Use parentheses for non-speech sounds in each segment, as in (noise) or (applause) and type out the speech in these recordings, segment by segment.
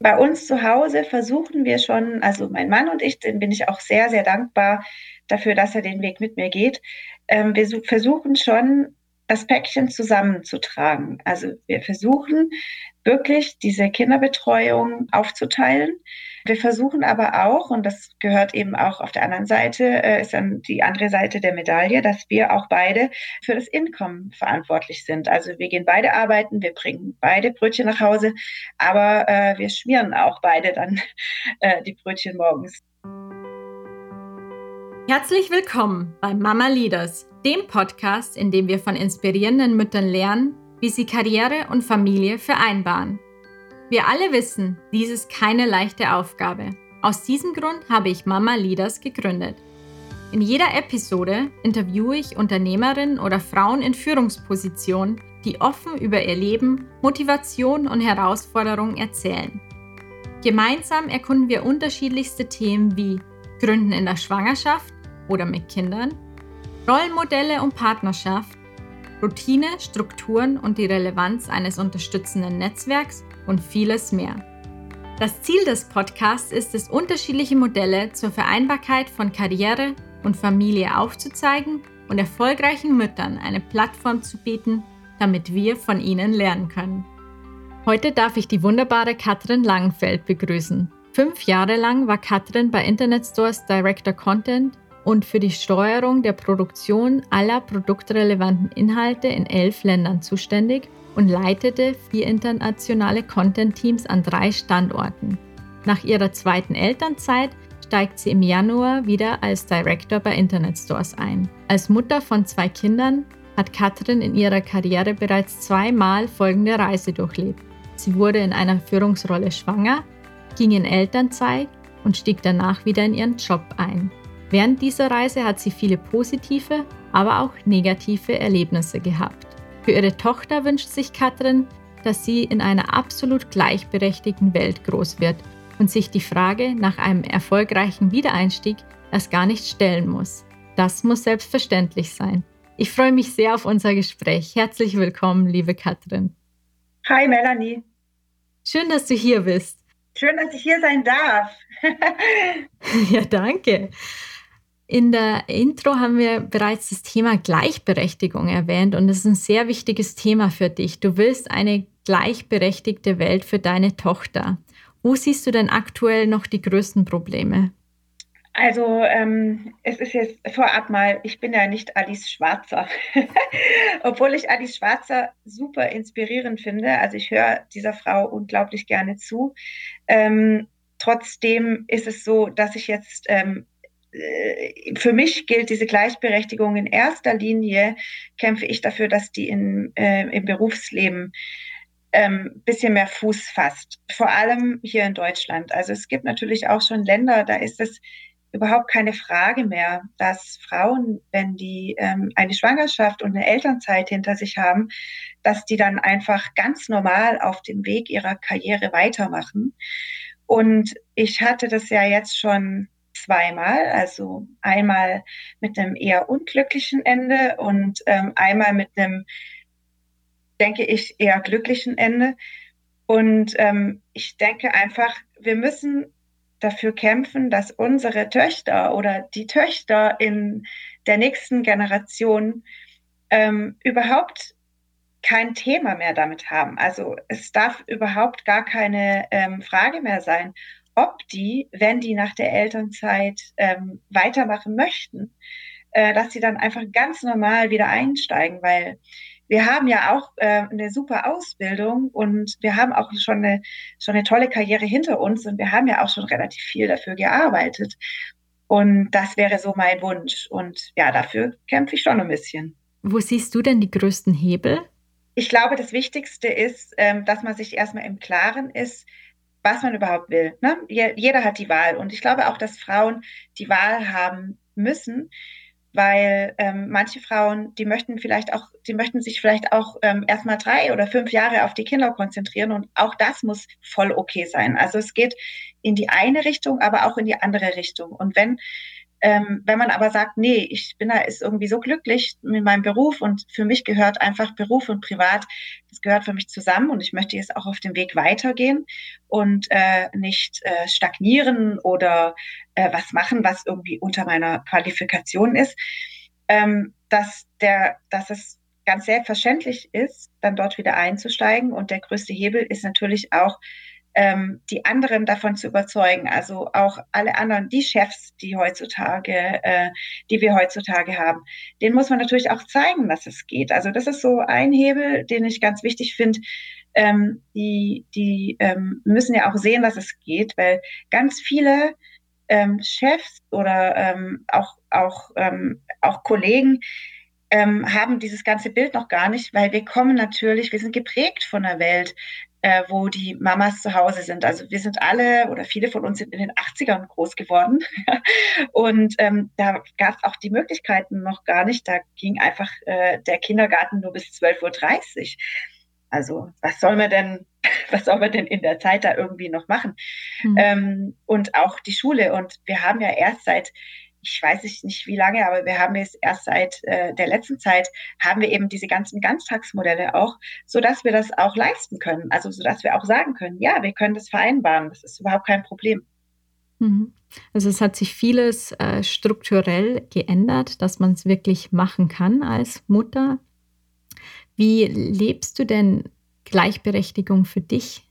Bei uns zu Hause versuchen wir schon, also mein Mann und ich, den bin ich auch sehr, sehr dankbar dafür, dass er den Weg mit mir geht. Ähm, wir versuchen schon, das Päckchen zusammenzutragen. Also wir versuchen wirklich diese Kinderbetreuung aufzuteilen. Wir versuchen aber auch, und das gehört eben auch auf der anderen Seite, äh, ist dann die andere Seite der Medaille, dass wir auch beide für das Einkommen verantwortlich sind. Also wir gehen beide arbeiten, wir bringen beide Brötchen nach Hause, aber äh, wir schmieren auch beide dann (laughs) äh, die Brötchen morgens. Herzlich willkommen bei Mama Leaders, dem Podcast, in dem wir von inspirierenden Müttern lernen, wie sie Karriere und Familie vereinbaren. Wir alle wissen, dies ist keine leichte Aufgabe. Aus diesem Grund habe ich Mama Leaders gegründet. In jeder Episode interviewe ich Unternehmerinnen oder Frauen in Führungspositionen, die offen über ihr Leben, Motivation und Herausforderungen erzählen. Gemeinsam erkunden wir unterschiedlichste Themen wie Gründen in der Schwangerschaft, oder mit Kindern, Rollenmodelle und Partnerschaft, Routine, Strukturen und die Relevanz eines unterstützenden Netzwerks und vieles mehr. Das Ziel des Podcasts ist es, unterschiedliche Modelle zur Vereinbarkeit von Karriere und Familie aufzuzeigen und erfolgreichen Müttern eine Plattform zu bieten, damit wir von ihnen lernen können. Heute darf ich die wunderbare Katrin Langenfeld begrüßen. Fünf Jahre lang war Katrin bei Internet Stores Director Content und für die Steuerung der Produktion aller produktrelevanten Inhalte in elf Ländern zuständig und leitete vier internationale Content-Teams an drei Standorten. Nach ihrer zweiten Elternzeit steigt sie im Januar wieder als Director bei Internet Stores ein. Als Mutter von zwei Kindern hat Katrin in ihrer Karriere bereits zweimal folgende Reise durchlebt. Sie wurde in einer Führungsrolle schwanger, ging in Elternzeit und stieg danach wieder in ihren Job ein. Während dieser Reise hat sie viele positive, aber auch negative Erlebnisse gehabt. Für ihre Tochter wünscht sich Katrin, dass sie in einer absolut gleichberechtigten Welt groß wird und sich die Frage nach einem erfolgreichen Wiedereinstieg erst gar nicht stellen muss. Das muss selbstverständlich sein. Ich freue mich sehr auf unser Gespräch. Herzlich willkommen, liebe Katrin. Hi, Melanie. Schön, dass du hier bist. Schön, dass ich hier sein darf. (laughs) ja, danke. In der Intro haben wir bereits das Thema Gleichberechtigung erwähnt und es ist ein sehr wichtiges Thema für dich. Du willst eine gleichberechtigte Welt für deine Tochter. Wo siehst du denn aktuell noch die größten Probleme? Also ähm, es ist jetzt vorab mal, ich bin ja nicht Alice Schwarzer, (laughs) obwohl ich Alice Schwarzer super inspirierend finde. Also ich höre dieser Frau unglaublich gerne zu. Ähm, trotzdem ist es so, dass ich jetzt ähm, äh, für mich gilt diese Gleichberechtigung in erster Linie, kämpfe ich dafür, dass die in, äh, im Berufsleben ähm, bisschen mehr Fuß fasst. Vor allem hier in Deutschland. Also es gibt natürlich auch schon Länder, da ist es überhaupt keine Frage mehr, dass Frauen, wenn die ähm, eine Schwangerschaft und eine Elternzeit hinter sich haben, dass die dann einfach ganz normal auf dem Weg ihrer Karriere weitermachen. Und ich hatte das ja jetzt schon zweimal, also einmal mit einem eher unglücklichen Ende und ähm, einmal mit einem, denke ich, eher glücklichen Ende. Und ähm, ich denke einfach, wir müssen dafür kämpfen, dass unsere Töchter oder die Töchter in der nächsten Generation ähm, überhaupt kein Thema mehr damit haben. Also es darf überhaupt gar keine ähm, Frage mehr sein, ob die, wenn die nach der Elternzeit ähm, weitermachen möchten, äh, dass sie dann einfach ganz normal wieder einsteigen, weil wir haben ja auch äh, eine super Ausbildung und wir haben auch schon eine, schon eine tolle Karriere hinter uns und wir haben ja auch schon relativ viel dafür gearbeitet. Und das wäre so mein Wunsch. Und ja, dafür kämpfe ich schon ein bisschen. Wo siehst du denn die größten Hebel? Ich glaube, das Wichtigste ist, ähm, dass man sich erstmal im Klaren ist, was man überhaupt will. Ne? Jeder hat die Wahl. Und ich glaube auch, dass Frauen die Wahl haben müssen, weil ähm, manche Frauen, die möchten vielleicht auch, die möchten sich vielleicht auch ähm, erstmal drei oder fünf Jahre auf die Kinder konzentrieren und auch das muss voll okay sein. Also es geht in die eine Richtung, aber auch in die andere Richtung. Und wenn Ähm, wenn man aber sagt, nee, ich bin da ist irgendwie so glücklich mit meinem Beruf und für mich gehört einfach Beruf und Privat, das gehört für mich zusammen und ich möchte jetzt auch auf dem Weg weitergehen und äh, nicht äh, stagnieren oder äh, was machen, was irgendwie unter meiner Qualifikation ist, ähm, dass der, dass es ganz selbstverständlich ist, dann dort wieder einzusteigen und der größte Hebel ist natürlich auch ähm, die anderen davon zu überzeugen, also auch alle anderen, die Chefs, die heutzutage, äh, die wir heutzutage haben, denen muss man natürlich auch zeigen, dass es geht. Also das ist so ein Hebel, den ich ganz wichtig finde. Ähm, die die ähm, müssen ja auch sehen, dass es geht, weil ganz viele ähm, Chefs oder ähm, auch auch ähm, auch Kollegen ähm, haben dieses ganze Bild noch gar nicht, weil wir kommen natürlich, wir sind geprägt von der Welt, äh, wo die Mamas zu Hause sind. Also wir sind alle oder viele von uns sind in den 80ern groß geworden. (laughs) und ähm, da gab es auch die Möglichkeiten noch gar nicht. Da ging einfach äh, der Kindergarten nur bis 12.30 Uhr. Also was soll man denn, (laughs) was soll man denn in der Zeit da irgendwie noch machen? Mhm. Ähm, und auch die Schule. Und wir haben ja erst seit ich weiß nicht wie lange, aber wir haben jetzt erst seit äh, der letzten Zeit haben wir eben diese ganzen Ganztagsmodelle auch, so dass wir das auch leisten können. Also so dass wir auch sagen können, ja, wir können das vereinbaren. Das ist überhaupt kein Problem. Mhm. Also es hat sich vieles äh, strukturell geändert, dass man es wirklich machen kann als Mutter. Wie lebst du denn Gleichberechtigung für dich?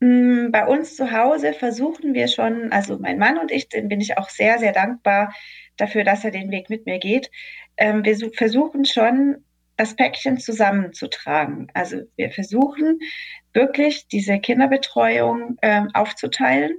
Mm, bei uns zu Hause versuchen wir schon, also mein Mann und ich, den bin ich auch sehr, sehr dankbar dafür, dass er den Weg mit mir geht. Ähm, wir versuchen schon, das Päckchen zusammenzutragen. Also wir versuchen wirklich diese Kinderbetreuung ähm, aufzuteilen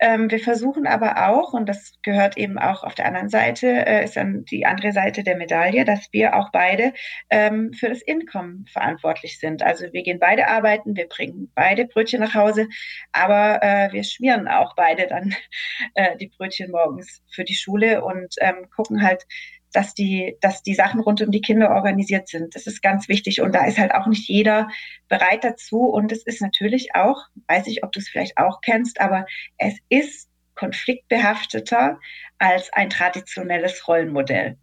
ähm, wir versuchen aber auch, und das gehört eben auch auf der anderen Seite, äh, ist dann die andere Seite der Medaille, dass wir auch beide ähm, für das Income verantwortlich sind. Also wir gehen beide arbeiten, wir bringen beide Brötchen nach Hause, aber äh, wir schmieren auch beide dann (laughs) äh, die Brötchen morgens für die Schule und ähm, gucken halt, dass die, dass die Sachen rund um die Kinder organisiert sind. Das ist ganz wichtig. Und da ist halt auch nicht jeder bereit dazu. Und es ist natürlich auch, weiß ich, ob du es vielleicht auch kennst, aber es ist konfliktbehafteter als ein traditionelles Rollenmodell.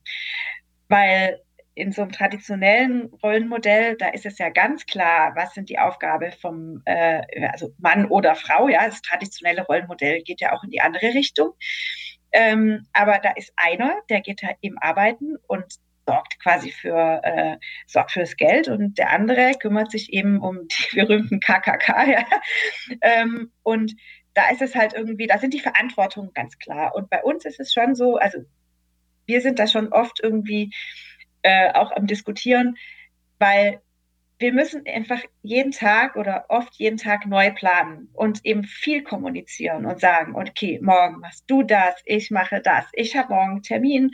Weil in so einem traditionellen Rollenmodell, da ist es ja ganz klar, was sind die Aufgaben vom äh, also Mann oder Frau. Ja, das traditionelle Rollenmodell geht ja auch in die andere Richtung. Ähm, aber da ist einer, der geht halt eben arbeiten und sorgt quasi für, äh, sorgt fürs Geld und der andere kümmert sich eben um die (laughs) berühmten KKK. Ja. Ähm, und da ist es halt irgendwie, da sind die Verantwortungen ganz klar. Und bei uns ist es schon so, also wir sind da schon oft irgendwie äh, auch am Diskutieren, weil wir müssen einfach jeden Tag oder oft jeden Tag neu planen und eben viel kommunizieren und sagen, okay, morgen machst du das, ich mache das, ich habe morgen einen Termin,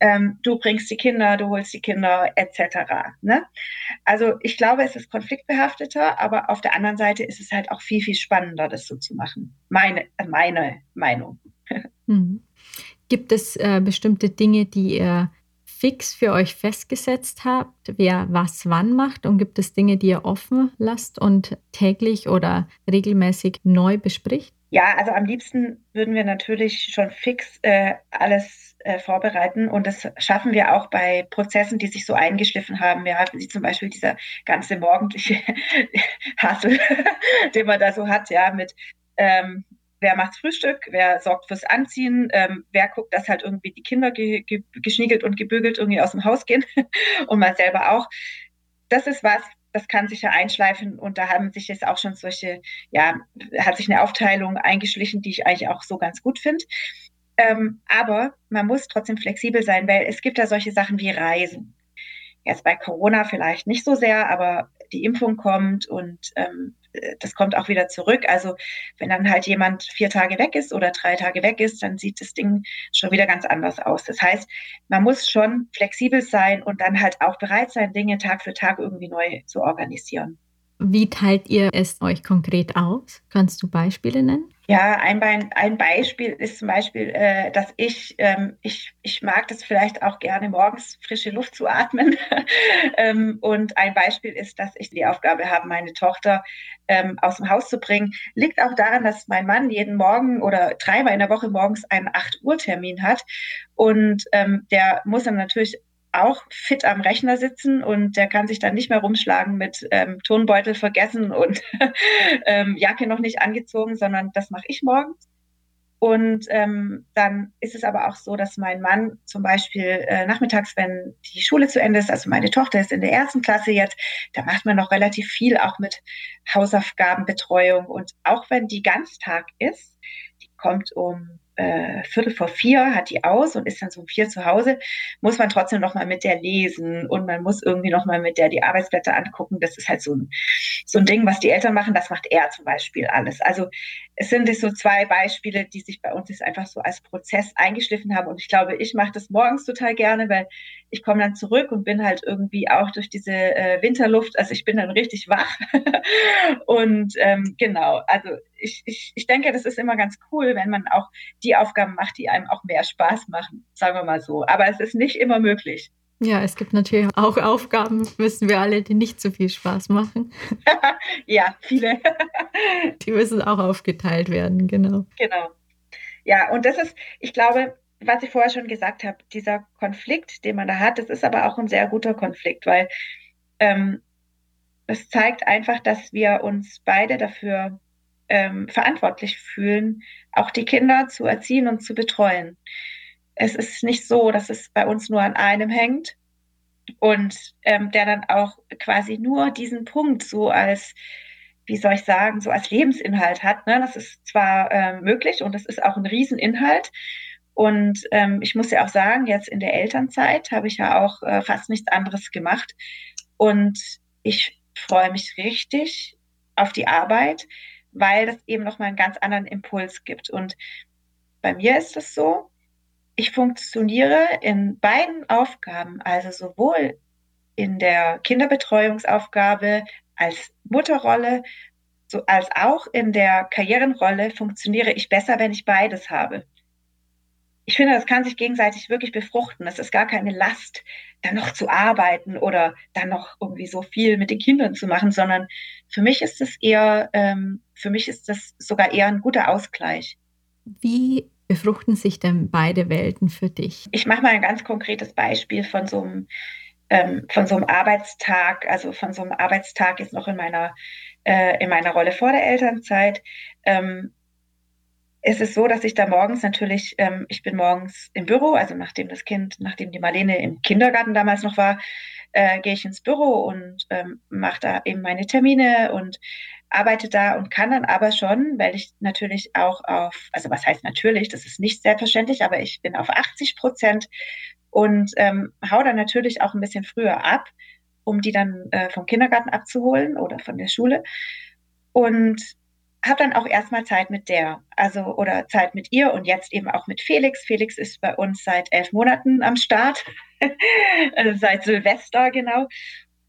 ähm, du bringst die Kinder, du holst die Kinder, etc. Ne? Also ich glaube, es ist konfliktbehafteter, aber auf der anderen Seite ist es halt auch viel, viel spannender, das so zu machen. Meine, meine Meinung. (laughs) Hm. Gibt es äh, bestimmte Dinge, die ihr fix für euch festgesetzt habt, wer was wann macht? Und gibt es Dinge, die ihr offen lasst und täglich oder regelmäßig neu bespricht? Ja, also am liebsten würden wir natürlich schon fix äh, alles äh, vorbereiten und das schaffen wir auch bei Prozessen, die sich so eingeschliffen haben. Wir hatten sie zum Beispiel dieser ganze morgendliche Hassel, (laughs) den man da so hat, ja, mit ähm, wer macht Frühstück, wer sorgt fürs Anziehen, ähm, wer guckt, dass halt irgendwie die Kinder ge ge geschniegelt und gebügelt irgendwie aus dem Haus gehen (laughs) und man selber auch. Das ist was, das kann sich ja einschleifen und da haben sich jetzt auch schon solche, ja, hat sich eine Aufteilung eingeschlichen, die ich eigentlich auch so ganz gut finde. Ähm, aber man muss trotzdem flexibel sein, weil es gibt ja solche Sachen wie Reisen. Jetzt bei Corona vielleicht nicht so sehr, aber die Impfung kommt und ähm, das kommt auch wieder zurück. Also wenn dann halt jemand vier Tage weg ist oder drei Tage weg ist, dann sieht das Ding schon wieder ganz anders aus. Das heißt, man muss schon flexibel sein und dann halt auch bereit sein, Dinge Tag für Tag irgendwie neu zu organisieren. Wie teilt ihr es euch konkret aus? Kannst du Beispiele nennen? Ja, ein, Bein, ein Beispiel ist zum Beispiel, äh, dass ich, ähm, ich, ich mag das vielleicht auch gerne morgens frische Luft zu atmen. (laughs) ähm, und ein Beispiel ist, dass ich die Aufgabe habe, meine Tochter ähm, aus dem Haus zu bringen. Liegt auch daran, dass mein Mann jeden Morgen oder dreimal in der Woche morgens einen 8 Uhr Termin hat. Und ähm, der muss dann natürlich auch fit am Rechner sitzen und der kann sich dann nicht mehr rumschlagen mit ähm, Tonbeutel vergessen und (laughs) ähm, Jacke noch nicht angezogen, sondern das mache ich morgens. Und ähm, dann ist es aber auch so, dass mein Mann zum Beispiel äh, nachmittags, wenn die Schule zu Ende ist, also meine Tochter ist in der ersten Klasse jetzt, da macht man noch relativ viel auch mit Hausaufgabenbetreuung. Und auch wenn die Ganztag ist, die kommt um äh, Viertel vor vier hat die aus und ist dann so um vier zu Hause, muss man trotzdem noch mal mit der lesen und man muss irgendwie noch mal mit der die Arbeitsblätter angucken. Das ist halt so ein, so ein Ding, was die Eltern machen. Das macht er zum Beispiel alles. Also es sind so zwei Beispiele, die sich bei uns jetzt einfach so als Prozess eingeschliffen haben. Und ich glaube, ich mache das morgens total gerne, weil ich komme dann zurück und bin halt irgendwie auch durch diese äh, Winterluft, also ich bin dann richtig wach. (laughs) und ähm, genau, also ich, ich, ich denke, das ist immer ganz cool, wenn man auch die Aufgaben macht, die einem auch mehr Spaß machen, sagen wir mal so. Aber es ist nicht immer möglich. Ja, es gibt natürlich auch Aufgaben, wissen wir alle, die nicht so viel Spaß machen. (laughs) ja, viele. (laughs) die müssen auch aufgeteilt werden, genau. Genau. Ja, und das ist, ich glaube, was ich vorher schon gesagt habe, dieser Konflikt, den man da hat, das ist aber auch ein sehr guter Konflikt, weil ähm, das zeigt einfach, dass wir uns beide dafür ähm, verantwortlich fühlen, auch die Kinder zu erziehen und zu betreuen. Es ist nicht so, dass es bei uns nur an einem hängt und ähm, der dann auch quasi nur diesen Punkt so als wie soll ich sagen, so als Lebensinhalt hat. Ne? Das ist zwar äh, möglich und das ist auch ein Rieseninhalt, und ähm, ich muss ja auch sagen, jetzt in der Elternzeit habe ich ja auch äh, fast nichts anderes gemacht. Und ich freue mich richtig auf die Arbeit, weil das eben nochmal einen ganz anderen Impuls gibt. Und bei mir ist es so, ich funktioniere in beiden Aufgaben, also sowohl in der Kinderbetreuungsaufgabe als Mutterrolle, so als auch in der Karrierenrolle funktioniere ich besser, wenn ich beides habe ich finde, das kann sich gegenseitig wirklich befruchten. Es ist gar keine Last, dann noch zu arbeiten oder dann noch irgendwie so viel mit den Kindern zu machen, sondern für mich ist es eher, ähm, für mich ist das sogar eher ein guter Ausgleich. Wie befruchten sich denn beide Welten für dich? Ich mache mal ein ganz konkretes Beispiel von so einem ähm, von so einem Arbeitstag, also von so einem Arbeitstag jetzt noch in meiner äh, in meiner Rolle vor der Elternzeit. Ähm, es ist so, dass ich da morgens natürlich, ähm, ich bin morgens im Büro, also nachdem das Kind, nachdem die Marlene im Kindergarten damals noch war, äh, gehe ich ins Büro und ähm, mache da eben meine Termine und arbeite da und kann dann aber schon, weil ich natürlich auch auf, also was heißt natürlich, das ist nicht selbstverständlich, aber ich bin auf 80 Prozent und ähm, hau dann natürlich auch ein bisschen früher ab, um die dann äh, vom Kindergarten abzuholen oder von der Schule. Und habe dann auch erstmal Zeit mit der, also oder Zeit mit ihr und jetzt eben auch mit Felix. Felix ist bei uns seit elf Monaten am Start, also (laughs) seit Silvester genau.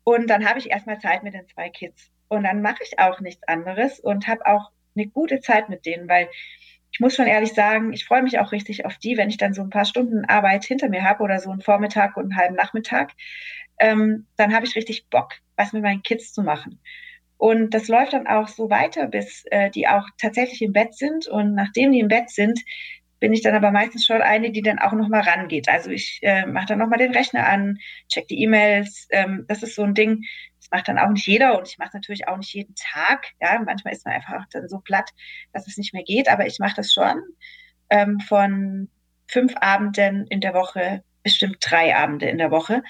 Und dann habe ich erstmal Zeit mit den zwei Kids. Und dann mache ich auch nichts anderes und habe auch eine gute Zeit mit denen, weil ich muss schon ehrlich sagen, ich freue mich auch richtig auf die, wenn ich dann so ein paar Stunden Arbeit hinter mir habe oder so einen Vormittag und einen halben Nachmittag, ähm, dann habe ich richtig Bock, was mit meinen Kids zu machen. Und das läuft dann auch so weiter, bis äh, die auch tatsächlich im Bett sind. Und nachdem die im Bett sind, bin ich dann aber meistens schon eine, die dann auch nochmal rangeht. Also ich äh, mache dann nochmal den Rechner an, check die E-Mails. Ähm, das ist so ein Ding, das macht dann auch nicht jeder und ich mache natürlich auch nicht jeden Tag. Ja, manchmal ist man einfach dann so platt, dass es nicht mehr geht. Aber ich mache das schon ähm, von fünf Abenden in der Woche, bestimmt drei Abende in der Woche.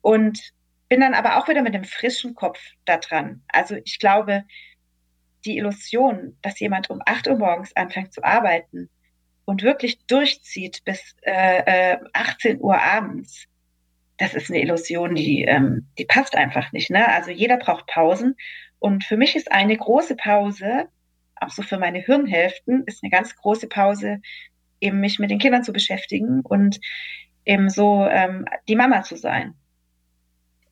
Und bin dann aber auch wieder mit dem frischen Kopf da dran. Also ich glaube, die Illusion, dass jemand um 8 Uhr morgens anfängt zu arbeiten und wirklich durchzieht bis äh, 18 äh, Uhr abends, das ist eine Illusion, die, ähm, die passt einfach nicht. Ne? Also jeder braucht Pausen. Und für mich ist eine große Pause, auch so für meine Hirnhälften, ist eine ganz große Pause, eben mich mit den Kindern zu beschäftigen und eben so ähm, die Mama zu sein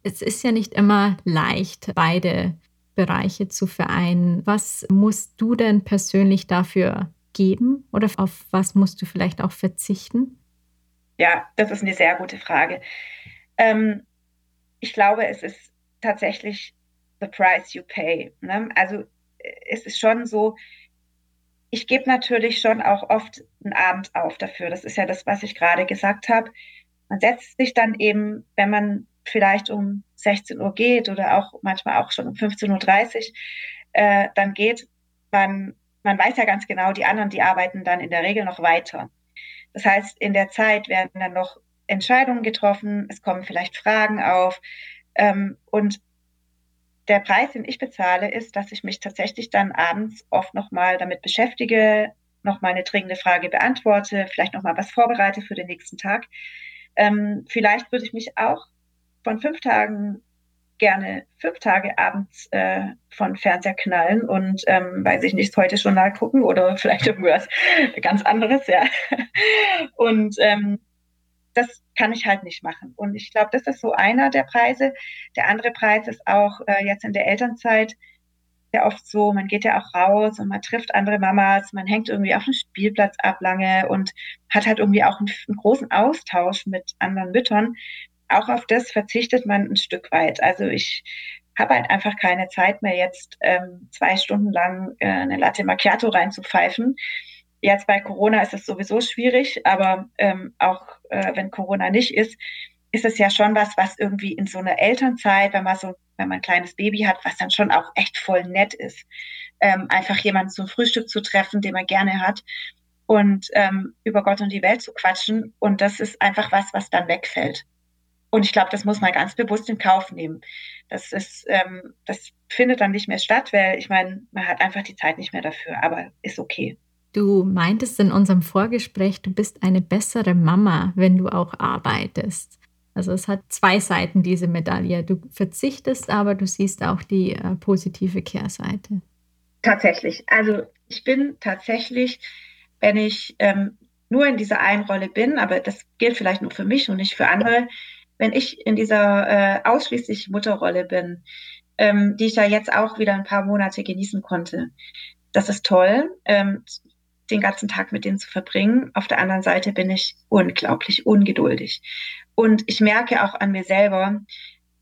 es ist ja nicht immer leicht, beide Bereiche zu vereinen. Was musst du denn persönlich dafür geben oder auf was musst du vielleicht auch verzichten? Ja, das ist eine sehr gute Frage. Ähm, ich glaube, es ist tatsächlich the price you pay. Ne? Also es ist schon so, ich gebe natürlich schon auch oft einen Abend auf dafür. Das ist ja das, was ich gerade gesagt habe. Man setzt sich dann eben, wenn man vielleicht um 16 Uhr geht oder auch manchmal auch schon um 15.30 Uhr äh, dann geht, man, man weiß ja ganz genau, die anderen, die arbeiten dann in der Regel noch weiter. Das heißt, in der Zeit werden dann noch Entscheidungen getroffen, es kommen vielleicht Fragen auf. Ähm, und der Preis, den ich bezahle, ist, dass ich mich tatsächlich dann abends oft nochmal damit beschäftige, nochmal eine dringende Frage beantworte, vielleicht nochmal was vorbereite für den nächsten Tag. Ähm, vielleicht würde ich mich auch von fünf Tagen gerne fünf Tage abends äh, von Fernseher knallen und ähm, weiß ich nicht, heute schon gucken oder (laughs) vielleicht irgendwas ganz anderes, ja. (laughs) Und ähm, das kann ich halt nicht machen. Und ich glaube, das ist so einer der Preise. Der andere Preis ist auch äh, jetzt in der Elternzeit sehr oft so, man geht ja auch raus und man trifft andere Mamas, man hängt irgendwie auf dem Spielplatz ab lange und hat halt irgendwie auch einen, einen großen Austausch mit anderen Müttern. Auch auf das verzichtet man ein Stück weit. Also ich habe halt einfach keine Zeit mehr, jetzt ähm, zwei Stunden lang äh, eine Latte Macchiato reinzupfeifen. Jetzt bei Corona ist es sowieso schwierig, aber ähm, auch äh, wenn Corona nicht ist, ist es ja schon was, was irgendwie in so einer Elternzeit, wenn man so, wenn man ein kleines Baby hat, was dann schon auch echt voll nett ist, ähm, einfach jemanden zum Frühstück zu treffen, den man gerne hat und ähm, über Gott und die Welt zu quatschen. Und das ist einfach was, was dann wegfällt. Und ich glaube, das muss man ganz bewusst in Kauf nehmen. Das ist, ähm, das findet dann nicht mehr statt, weil ich meine, man hat einfach die Zeit nicht mehr dafür, aber ist okay. Du meintest in unserem Vorgespräch, du bist eine bessere Mama, wenn du auch arbeitest. Also es hat zwei Seiten, diese Medaille. Du verzichtest, aber du siehst auch die äh, positive Kehrseite. Tatsächlich. Also ich bin tatsächlich, wenn ich ähm, nur in dieser einen Rolle bin, aber das gilt vielleicht nur für mich und nicht für andere, wenn ich in dieser äh, ausschließlich Mutterrolle bin, ähm, die ich ja jetzt auch wieder ein paar Monate genießen konnte. Das ist toll. Ähm, den ganzen Tag mit denen zu verbringen. Auf der anderen Seite bin ich unglaublich ungeduldig. Und ich merke auch an mir selber,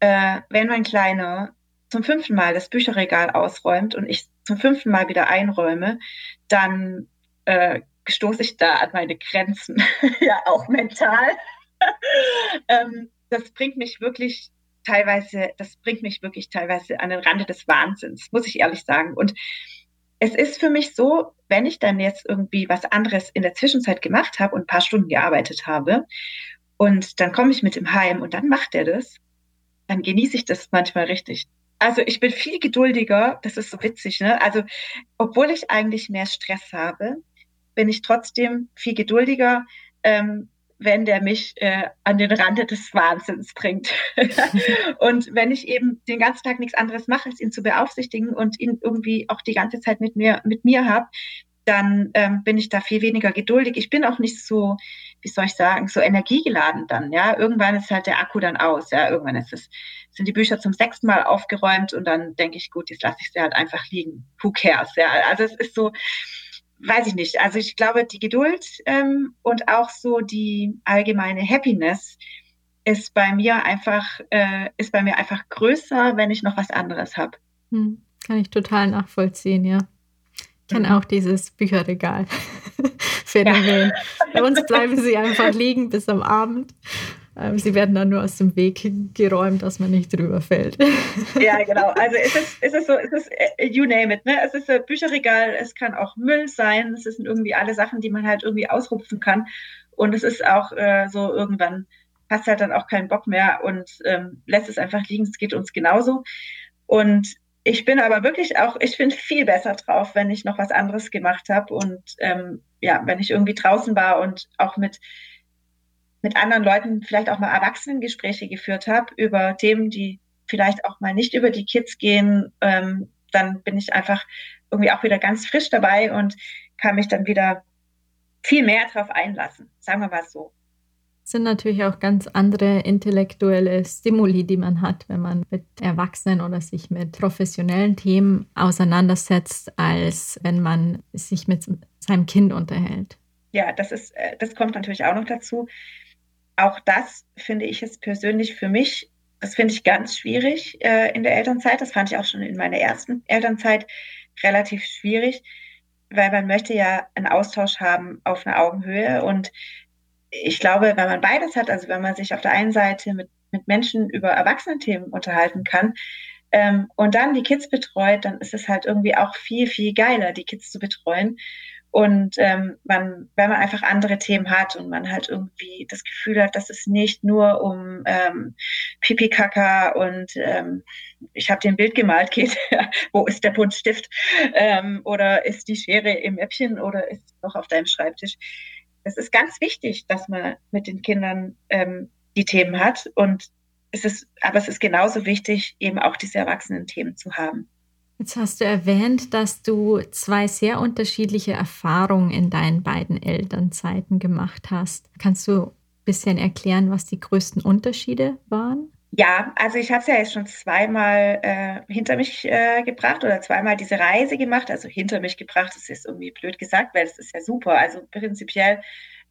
äh, wenn mein Kleiner zum fünften Mal das Bücherregal ausräumt und ich zum fünften Mal wieder einräume, dann äh, stoße ich da an meine Grenzen, (laughs) ja auch mental. (laughs) ähm, das bringt mich wirklich teilweise, das bringt mich wirklich teilweise an den Rande des Wahnsinns, muss ich ehrlich sagen. Und es ist für mich so, wenn ich dann jetzt irgendwie was anderes in der Zwischenzeit gemacht habe und ein paar Stunden gearbeitet habe und dann komme ich mit ihm heim und dann macht er das, dann genieße ich das manchmal richtig. Also ich bin viel geduldiger, das ist so witzig, ne? Also obwohl ich eigentlich mehr Stress habe, bin ich trotzdem viel geduldiger, ähm, wenn der mich äh, an den Rande des Wahnsinns bringt. (laughs) und wenn ich eben den ganzen Tag nichts anderes mache, als ihn zu beaufsichtigen und ihn irgendwie auch die ganze Zeit mit mir, mit mir habe, dann ähm, bin ich da viel weniger geduldig. Ich bin auch nicht so, wie soll ich sagen, so energiegeladen dann. Ja, irgendwann ist halt der Akku dann aus. Ja, irgendwann ist es, sind die Bücher zum sechsten Mal aufgeräumt und dann denke ich, gut, jetzt lasse ich sie halt einfach liegen. Who cares? Ja, also es ist so, weiß ich nicht. Also ich glaube, die Geduld ähm, und auch so die allgemeine Happiness ist bei mir einfach, äh, ist bei mir einfach größer, wenn ich noch was anderes habe. Hm, kann ich total nachvollziehen, ja. Ich kenne mhm. auch dieses Bücherregal (laughs) Phänomen. Ja. Bei uns bleiben sie einfach liegen bis am Abend. Ähm, sie werden dann nur aus dem Weg geräumt, dass man nicht drüber fällt. (laughs) Ja, genau. Also es ist, es ist so, es ist äh, you name it. Ne? Es ist ein Bücherregal, es kann auch Müll sein, es sind irgendwie alle Sachen, die man halt irgendwie ausrupfen kann. Und es ist auch äh, so irgendwann hast halt dann auch keinen Bock mehr und ähm, lässt es einfach liegen. Es geht uns genauso. Und ich bin aber wirklich auch, ich bin viel besser drauf, wenn ich noch was anderes gemacht habe und ähm, ja, wenn ich irgendwie draußen war und auch mit mit anderen Leuten vielleicht auch mal Erwachsenengespräche geführt habe über Themen, die vielleicht auch mal nicht über die Kids gehen, ähm, dann bin ich einfach irgendwie auch wieder ganz frisch dabei und kann mich dann wieder viel mehr darauf einlassen, sagen wir mal so. sind natürlich auch ganz andere intellektuelle Stimuli, die man hat, wenn man mit Erwachsenen oder sich mit professionellen Themen auseinandersetzt, als wenn man sich mit seinem Kind unterhält. Ja, das ist, äh, das kommt natürlich auch noch dazu. Auch das finde ich es persönlich für mich, das finde ich ganz schwierig äh, in der Elternzeit. Das fand ich auch schon in meiner ersten Elternzeit relativ schwierig, weil man möchte ja einen Austausch haben auf einer Augenhöhe und ich glaube, wenn man beides hat, also wenn man sich auf der einen Seite mit, mit Menschen über Erwachsenenthemen unterhalten kann ähm, und dann die Kids betreut, dann ist es halt irgendwie auch viel, viel geiler, die Kids zu betreuen. Und ähm, man, wenn man einfach andere Themen hat und man halt irgendwie das Gefühl hat, dass es nicht nur um ähm, Pipi Kaka und ähm, ich habe dir ein Bild gemalt (laughs) geht, wo ist der Buntstift ähm, oder ist die Schere im Äppchen oder ist noch auf deinem Schreibtisch, es ist ganz wichtig, dass man mit den Kindern ähm, die Themen hat. Und es ist, aber es ist genauso wichtig, eben auch diese Erwachsenen-Themen zu haben. Jetzt hast du erwähnt, dass du zwei sehr unterschiedliche Erfahrungen in deinen beiden Elternzeiten gemacht hast. Kannst du ein bisschen erklären, was die größten Unterschiede waren? Ja, also ich habe es ja jetzt schon zweimal äh, hinter mich äh, gebracht oder zweimal diese Reise gemacht. Also hinter mich gebracht, das ist irgendwie blöd gesagt, weil das ist ja super. Also prinzipiell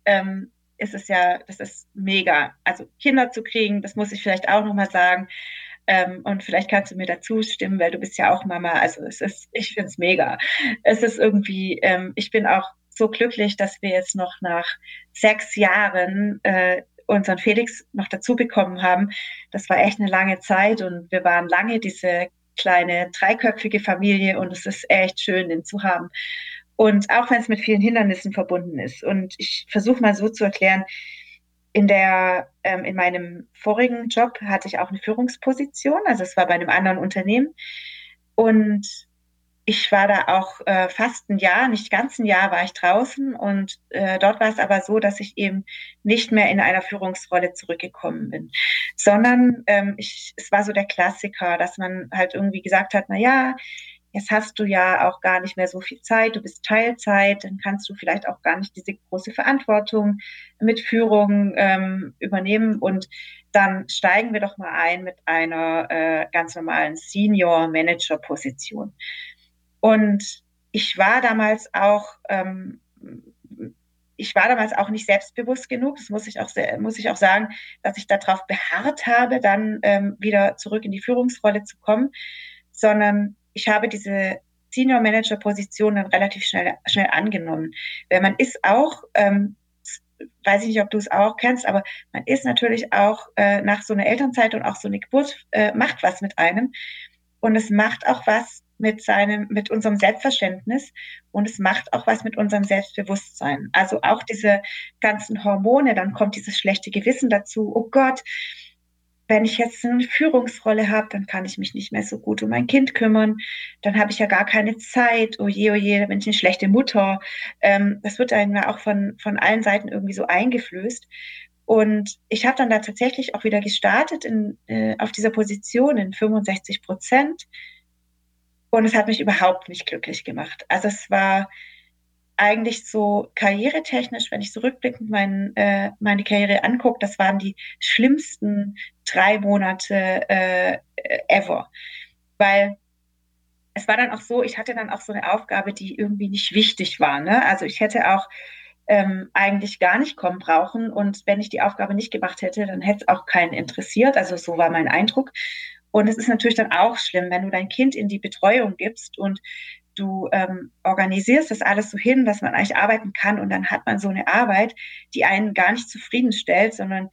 ähm, ist es ja, das ist mega. Also Kinder zu kriegen, das muss ich vielleicht auch nochmal sagen. Ähm, und vielleicht kannst du mir dazu stimmen, weil du bist ja auch Mama. Also es ist, ich finde es mega. Es ist irgendwie, ähm, ich bin auch so glücklich, dass wir jetzt noch nach sechs Jahren äh, unseren Felix noch dazu bekommen haben. Das war echt eine lange Zeit und wir waren lange diese kleine dreiköpfige Familie und es ist echt schön, den zu haben. Und auch wenn es mit vielen Hindernissen verbunden ist. Und ich versuche mal so zu erklären, in der, ähm, in meinem vorigen Job hatte ich auch eine Führungsposition, also es war bei einem anderen Unternehmen. Und ich war da auch äh, fast ein Jahr, nicht ganz ein Jahr war ich draußen und äh, dort war es aber so, dass ich eben nicht mehr in einer Führungsrolle zurückgekommen bin, sondern ähm, ich, es war so der Klassiker, dass man halt irgendwie gesagt hat, na ja, jetzt hast du ja auch gar nicht mehr so viel Zeit, du bist Teilzeit, dann kannst du vielleicht auch gar nicht diese große Verantwortung mit Führung ähm, übernehmen und dann steigen wir doch mal ein mit einer äh, ganz normalen Senior Manager Position. Und ich war damals auch, ähm, ich war damals auch nicht selbstbewusst genug, das muss ich auch, muss ich auch sagen, dass ich darauf beharrt habe, dann ähm, wieder zurück in die Führungsrolle zu kommen, sondern ich habe diese Senior Manager Position dann relativ schnell, schnell angenommen. Weil man ist auch, ähm, weiß ich nicht, ob du es auch kennst, aber man ist natürlich auch äh, nach so einer Elternzeit und auch so eine Geburt äh, macht was mit einem. Und es macht auch was mit seinem, mit unserem Selbstverständnis und es macht auch was mit unserem Selbstbewusstsein. Also auch diese ganzen Hormone, dann kommt dieses schlechte Gewissen dazu. Oh Gott, wenn ich jetzt eine Führungsrolle habe, dann kann ich mich nicht mehr so gut um mein Kind kümmern. Dann habe ich ja gar keine Zeit. Oh je, oh je, da bin ich eine schlechte Mutter. Ähm, das wird einem ja auch von, von allen Seiten irgendwie so eingeflößt. Und ich habe dann da tatsächlich auch wieder gestartet in, äh, auf dieser Position in 65 Prozent und es hat mich überhaupt nicht glücklich gemacht. Also es war eigentlich so karrieretechnisch, wenn ich zurückblickend mein, äh, meine Karriere angucke, das waren die schlimmsten drei Monate äh, ever. Weil es war dann auch so, ich hatte dann auch so eine Aufgabe, die irgendwie nicht wichtig war. Ne? Also ich hätte auch ähm, eigentlich gar nicht kommen brauchen. Und wenn ich die Aufgabe nicht gemacht hätte, dann hätte es auch keinen interessiert. Also so war mein Eindruck. Und es ist natürlich dann auch schlimm, wenn du dein Kind in die Betreuung gibst und du ähm, organisierst das alles so hin, dass man eigentlich arbeiten kann und dann hat man so eine Arbeit, die einen gar nicht zufriedenstellt, sondern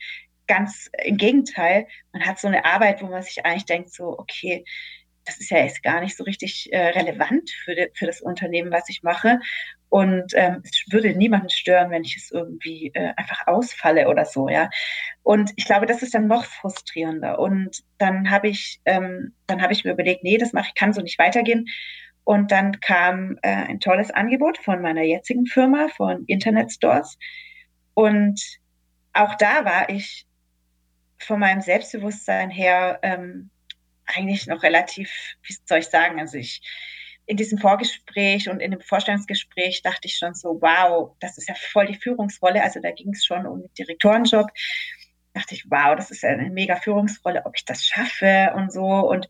ganz im Gegenteil, man hat so eine Arbeit, wo man sich eigentlich denkt, so, okay, das ist ja jetzt gar nicht so richtig äh, relevant für, de, für das Unternehmen, was ich mache. Und ähm, es würde niemanden stören, wenn ich es irgendwie äh, einfach ausfalle oder so, ja. Und ich glaube, das ist dann noch frustrierender. Und dann habe ich, ähm, dann habe ich mir überlegt, nee, das mache ich, kann so nicht weitergehen. Und dann kam äh, ein tolles Angebot von meiner jetzigen Firma, von Internet Stores. Und auch da war ich von meinem Selbstbewusstsein her ähm, eigentlich noch relativ, wie soll ich sagen, also ich in diesem Vorgespräch und in dem Vorstellungsgespräch dachte ich schon so, wow, das ist ja voll die Führungsrolle. Also da ging es schon um den Direktorenjob. Dachte ich, wow, das ist ja eine mega Führungsrolle, ob ich das schaffe und so. Und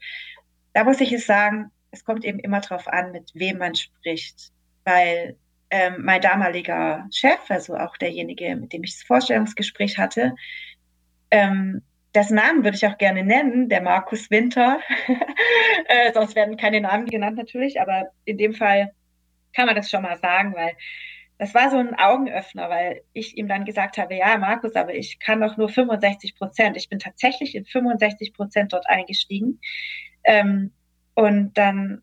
da muss ich es sagen, es kommt eben immer darauf an, mit wem man spricht. Weil ähm, mein damaliger Chef, also auch derjenige, mit dem ich das Vorstellungsgespräch hatte, ähm, dessen Namen würde ich auch gerne nennen, der Markus Winter. (laughs) äh, sonst werden keine Namen genannt natürlich, aber in dem Fall kann man das schon mal sagen, weil das war so ein Augenöffner, weil ich ihm dann gesagt habe, ja, Markus, aber ich kann doch nur 65 Prozent. Ich bin tatsächlich in 65 Prozent dort eingestiegen. Ähm, und dann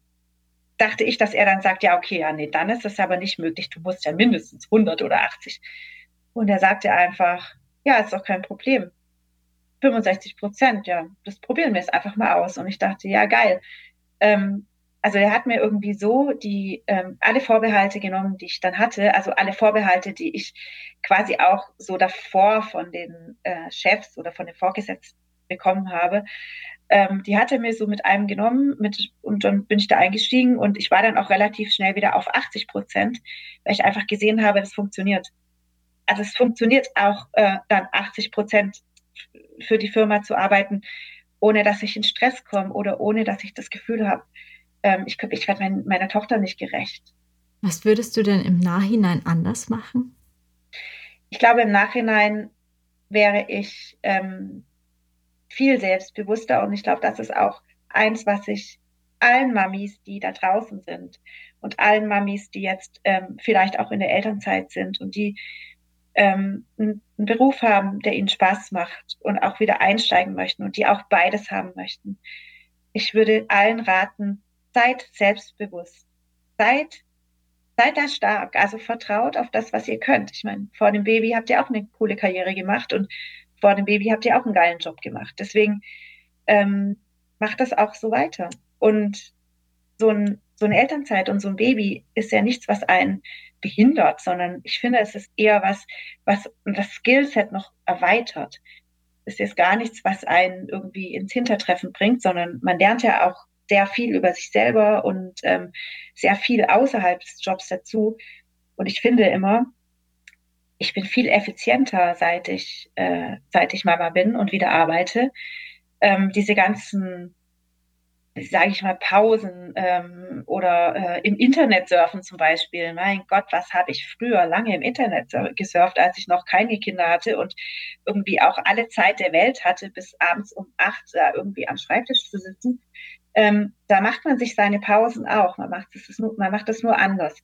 dachte ich, dass er dann sagt, ja, okay, ja, nee, dann ist es aber nicht möglich. Du musst ja mindestens 100 oder 80. Und er sagte einfach, ja, ist doch kein Problem. 65 Prozent, ja, das probieren wir jetzt einfach mal aus. Und ich dachte, ja, geil. Ähm, also er hat mir irgendwie so die ähm, alle Vorbehalte genommen, die ich dann hatte, also alle Vorbehalte, die ich quasi auch so davor von den äh, Chefs oder von den Vorgesetzten bekommen habe, ähm, die hat er mir so mit einem genommen mit, und dann bin ich da eingestiegen und ich war dann auch relativ schnell wieder auf 80 Prozent, weil ich einfach gesehen habe, das funktioniert. Also es funktioniert auch äh, dann 80 Prozent für die Firma zu arbeiten, ohne dass ich in Stress komme oder ohne dass ich das Gefühl habe, ähm, ich, ich werde mein, meiner Tochter nicht gerecht. Was würdest du denn im Nachhinein anders machen? Ich glaube, im Nachhinein wäre ich ähm, viel selbstbewusster und ich glaube, das ist auch eins, was ich allen Mamis, die da draußen sind und allen Mamis, die jetzt ähm, vielleicht auch in der Elternzeit sind und die ähm, einen Beruf haben, der ihnen Spaß macht und auch wieder einsteigen möchten und die auch beides haben möchten. Ich würde allen raten, seid selbstbewusst, seid, seid da stark, also vertraut auf das, was ihr könnt. Ich meine, vor dem Baby habt ihr auch eine coole Karriere gemacht und vor dem Baby habt ihr auch einen geilen Job gemacht. Deswegen ähm, macht das auch so weiter. Und so, ein, so eine Elternzeit und so ein Baby ist ja nichts, was einen behindert, sondern ich finde, es ist eher was, was das Skillset noch erweitert. Es ist gar nichts, was einen irgendwie ins Hintertreffen bringt, sondern man lernt ja auch sehr viel über sich selber und ähm, sehr viel außerhalb des Jobs dazu. Und ich finde immer, ich bin viel effizienter, seit ich, äh, seit ich Mama bin und wieder arbeite. Ähm, diese ganzen sage ich mal, Pausen ähm, oder äh, im Internet surfen zum Beispiel. Mein Gott, was habe ich früher lange im Internet gesurft, als ich noch keine Kinder hatte und irgendwie auch alle Zeit der Welt hatte, bis abends um acht da irgendwie am Schreibtisch zu sitzen. Ähm, da macht man sich seine Pausen auch. Man macht das nur, man macht das nur anders.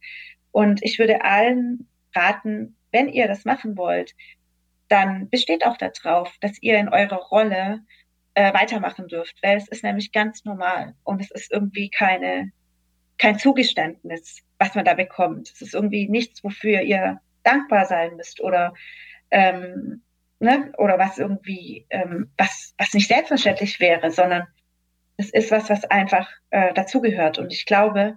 Und ich würde allen raten, wenn ihr das machen wollt, dann besteht auch darauf, dass ihr in eurer Rolle äh, weitermachen dürft, weil es ist nämlich ganz normal und es ist irgendwie keine, kein Zugeständnis, was man da bekommt. Es ist irgendwie nichts, wofür ihr dankbar sein müsst oder ähm, ne, oder was irgendwie ähm, was was nicht selbstverständlich wäre, sondern es ist was, was einfach äh, dazugehört. Und ich glaube,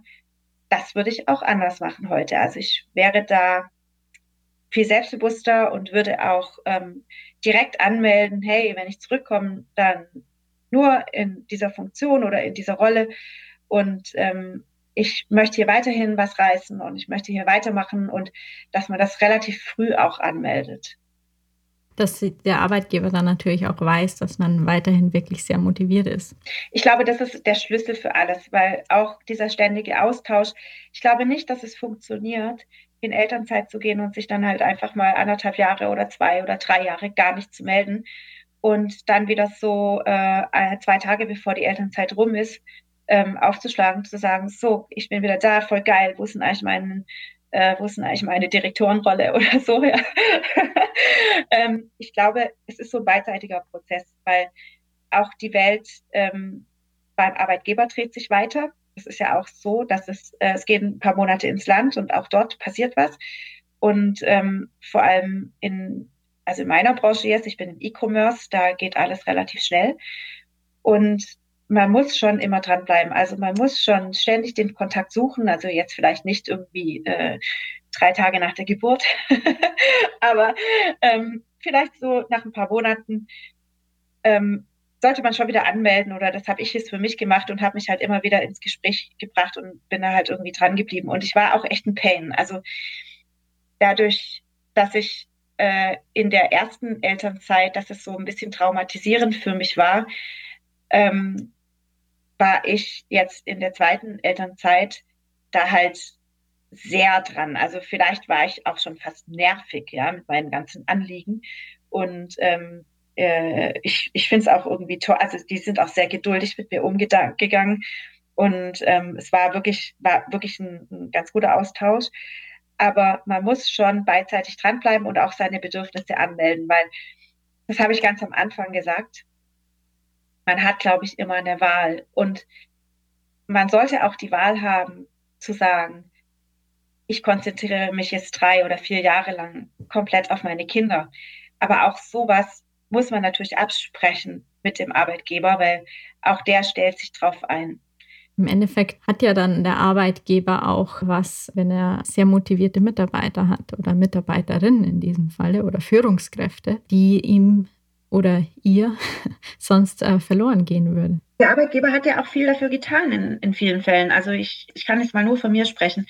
das würde ich auch anders machen heute. Also ich wäre da viel selbstbewusster und würde auch ähm, direkt anmelden, hey, wenn ich zurückkomme, dann nur in dieser Funktion oder in dieser Rolle. Und ähm, ich möchte hier weiterhin was reißen und ich möchte hier weitermachen und dass man das relativ früh auch anmeldet. Dass der Arbeitgeber dann natürlich auch weiß, dass man weiterhin wirklich sehr motiviert ist. Ich glaube, das ist der Schlüssel für alles, weil auch dieser ständige Austausch, ich glaube nicht, dass es funktioniert, in Elternzeit zu gehen und sich dann halt einfach mal anderthalb Jahre oder zwei oder drei Jahre gar nicht zu melden und dann wieder so äh, zwei Tage bevor die Elternzeit rum ist, ähm, aufzuschlagen, zu sagen, so, ich bin wieder da, voll geil, wo ist denn eigentlich mein, äh, wo ist denn eigentlich meine Direktorenrolle (laughs) oder so. Ja. (laughs) ähm, ich glaube, es ist so ein beidseitiger Prozess, weil auch die Welt ähm, beim Arbeitgeber dreht sich weiter es ist ja auch so, dass es, äh, es geht ein paar Monate ins Land und auch dort passiert was. Und ähm, vor allem in, also in meiner Branche jetzt, ich bin im E-Commerce, da geht alles relativ schnell. Und man muss schon immer dranbleiben. Also man muss schon ständig den Kontakt suchen. Also jetzt vielleicht nicht irgendwie äh, drei Tage nach der Geburt, (laughs) aber ähm, vielleicht so nach ein paar Monaten ähm, sollte man schon wieder anmelden oder das habe ich jetzt für mich gemacht und habe mich halt immer wieder ins Gespräch gebracht und bin da halt irgendwie dran geblieben. Und ich war auch echt ein Pain. Also dadurch, dass ich äh, in der ersten Elternzeit, dass es so ein bisschen traumatisierend für mich war, ähm, war ich jetzt in der zweiten Elternzeit da halt sehr dran. Also vielleicht war ich auch schon fast nervig, ja, mit meinen ganzen Anliegen. Und ähm, äh, ich, ich finde es auch irgendwie toll. Also die sind auch sehr geduldig mit mir umgegangen. Und ähm, es war wirklich, war wirklich ein, ein ganz guter Austausch. Aber man muss schon beidseitig dranbleiben und auch seine Bedürfnisse anmelden, weil das habe ich ganz am Anfang gesagt. Man hat, glaube ich, immer eine Wahl. Und man sollte auch die Wahl haben, zu sagen, ich konzentriere mich jetzt drei oder vier Jahre lang komplett auf meine Kinder. Aber auch sowas muss man natürlich absprechen mit dem Arbeitgeber, weil auch der stellt sich drauf ein. Im Endeffekt hat ja dann der Arbeitgeber auch was, wenn er sehr motivierte Mitarbeiter hat oder Mitarbeiterinnen in diesem Falle oder Führungskräfte, die ihm oder ihr (laughs) sonst äh, verloren gehen würden. Der Arbeitgeber hat ja auch viel dafür getan in, in vielen Fällen. Also ich, ich kann jetzt mal nur von mir sprechen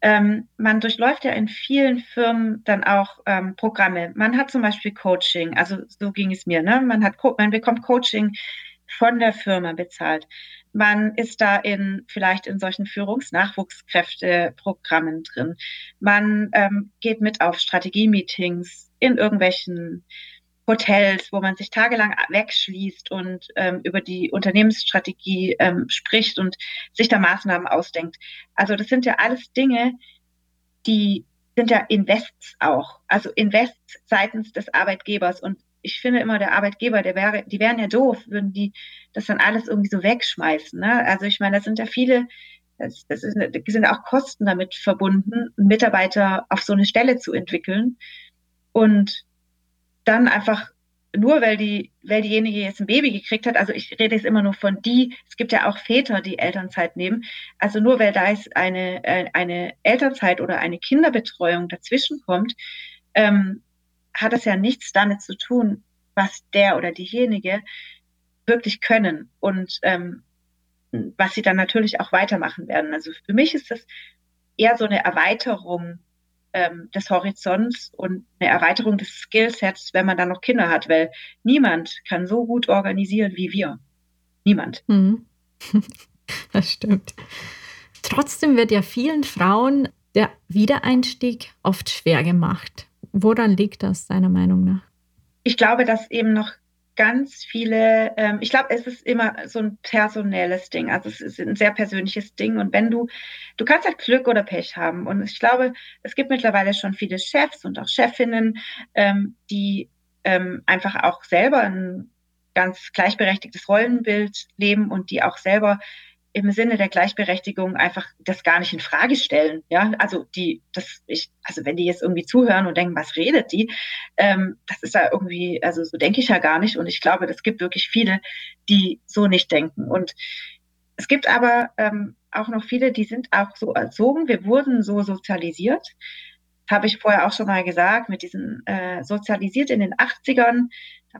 ähm, man durchläuft ja in vielen Firmen dann auch ähm, Programme. Man hat zum Beispiel Coaching, also so ging es mir, ne? Man hat, man bekommt Coaching von der Firma bezahlt. Man ist da in vielleicht in solchen Führungsnachwuchskräfteprogrammen drin. Man ähm, geht mit auf Strategie-Meetings in irgendwelchen Hotels, wo man sich tagelang wegschließt und ähm, über die Unternehmensstrategie ähm, spricht und sich da Maßnahmen ausdenkt. Also das sind ja alles Dinge, die sind ja Invests auch, also Invests seitens des Arbeitgebers. Und ich finde immer, der Arbeitgeber, der wäre, die wären ja doof, würden die das dann alles irgendwie so wegschmeißen. Ne? Also ich meine, das sind ja viele, das, das ist, sind auch Kosten damit verbunden, Mitarbeiter auf so eine Stelle zu entwickeln. Und dann einfach nur weil die, weil diejenige jetzt ein Baby gekriegt hat, also ich rede jetzt immer nur von die, es gibt ja auch Väter, die Elternzeit nehmen, also nur weil da ist eine, äh, eine Elternzeit oder eine Kinderbetreuung dazwischen kommt, ähm, hat es ja nichts damit zu tun, was der oder diejenige wirklich können und ähm, was sie dann natürlich auch weitermachen werden. Also für mich ist das eher so eine Erweiterung ähm, des Horizonts und eine Erweiterung des Skillsets, wenn man dann noch Kinder hat, weil niemand kann so gut organisieren wie wir. Niemand. Mhm. (laughs) Das stimmt. Trotzdem wird ja vielen Frauen der Wiedereinstieg oft schwer gemacht. Woran liegt das deiner Meinung nach? Ich glaube, dass eben noch ganz viele, ähm, ich glaube, es ist immer so ein personelles Ding. Also es ist ein sehr persönliches Ding. Und wenn du, du kannst halt Glück oder Pech haben. Und ich glaube, es gibt mittlerweile schon viele Chefs und auch Chefinnen, ähm, die ähm, einfach auch selber ein ganz gleichberechtigtes Rollenbild leben und die auch selber im Sinne der Gleichberechtigung einfach das gar nicht in Frage stellen. Ja, also die, das, ich, also wenn die jetzt irgendwie zuhören und denken, was redet die, ähm, das ist ja irgendwie, also so denke ich ja gar nicht. Und ich glaube, es gibt wirklich viele, die so nicht denken. Und es gibt aber ähm, auch noch viele, die sind auch so erzogen. Wir wurden so sozialisiert. Habe ich vorher auch schon mal gesagt, mit diesen äh, sozialisiert in den 80ern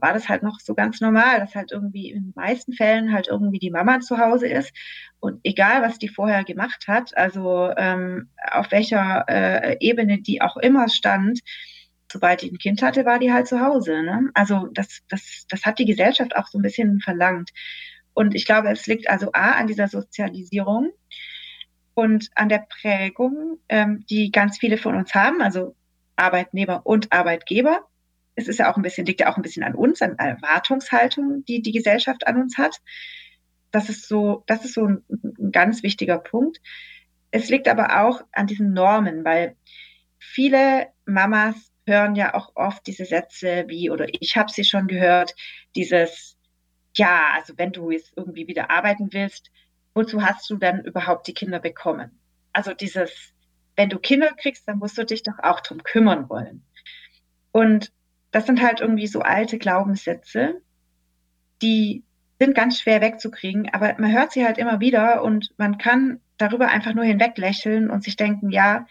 war das halt noch so ganz normal, dass halt irgendwie in den meisten Fällen halt irgendwie die Mama zu Hause ist und egal, was die vorher gemacht hat, also ähm, auf welcher äh, Ebene die auch immer stand, sobald die ein Kind hatte, war die halt zu Hause. Ne? Also das, das, das hat die Gesellschaft auch so ein bisschen verlangt. Und ich glaube, es liegt also A an dieser Sozialisierung und an der Prägung, ähm, die ganz viele von uns haben, also Arbeitnehmer und Arbeitgeber es ist ja auch ein bisschen, liegt ja auch ein bisschen an uns, an Erwartungshaltung, die die Gesellschaft an uns hat. Das ist so, das ist so ein, ein ganz wichtiger Punkt. Es liegt aber auch an diesen Normen, weil viele Mamas hören ja auch oft diese Sätze wie, oder ich habe sie schon gehört, dieses, ja, also wenn du jetzt irgendwie wieder arbeiten willst, wozu hast du dann überhaupt die Kinder bekommen? Also dieses, wenn du Kinder kriegst, dann musst du dich doch auch drum kümmern wollen. Und das sind halt irgendwie so alte Glaubenssätze, die sind ganz schwer wegzukriegen, aber man hört sie halt immer wieder und man kann darüber einfach nur hinweglächeln und sich denken, ja,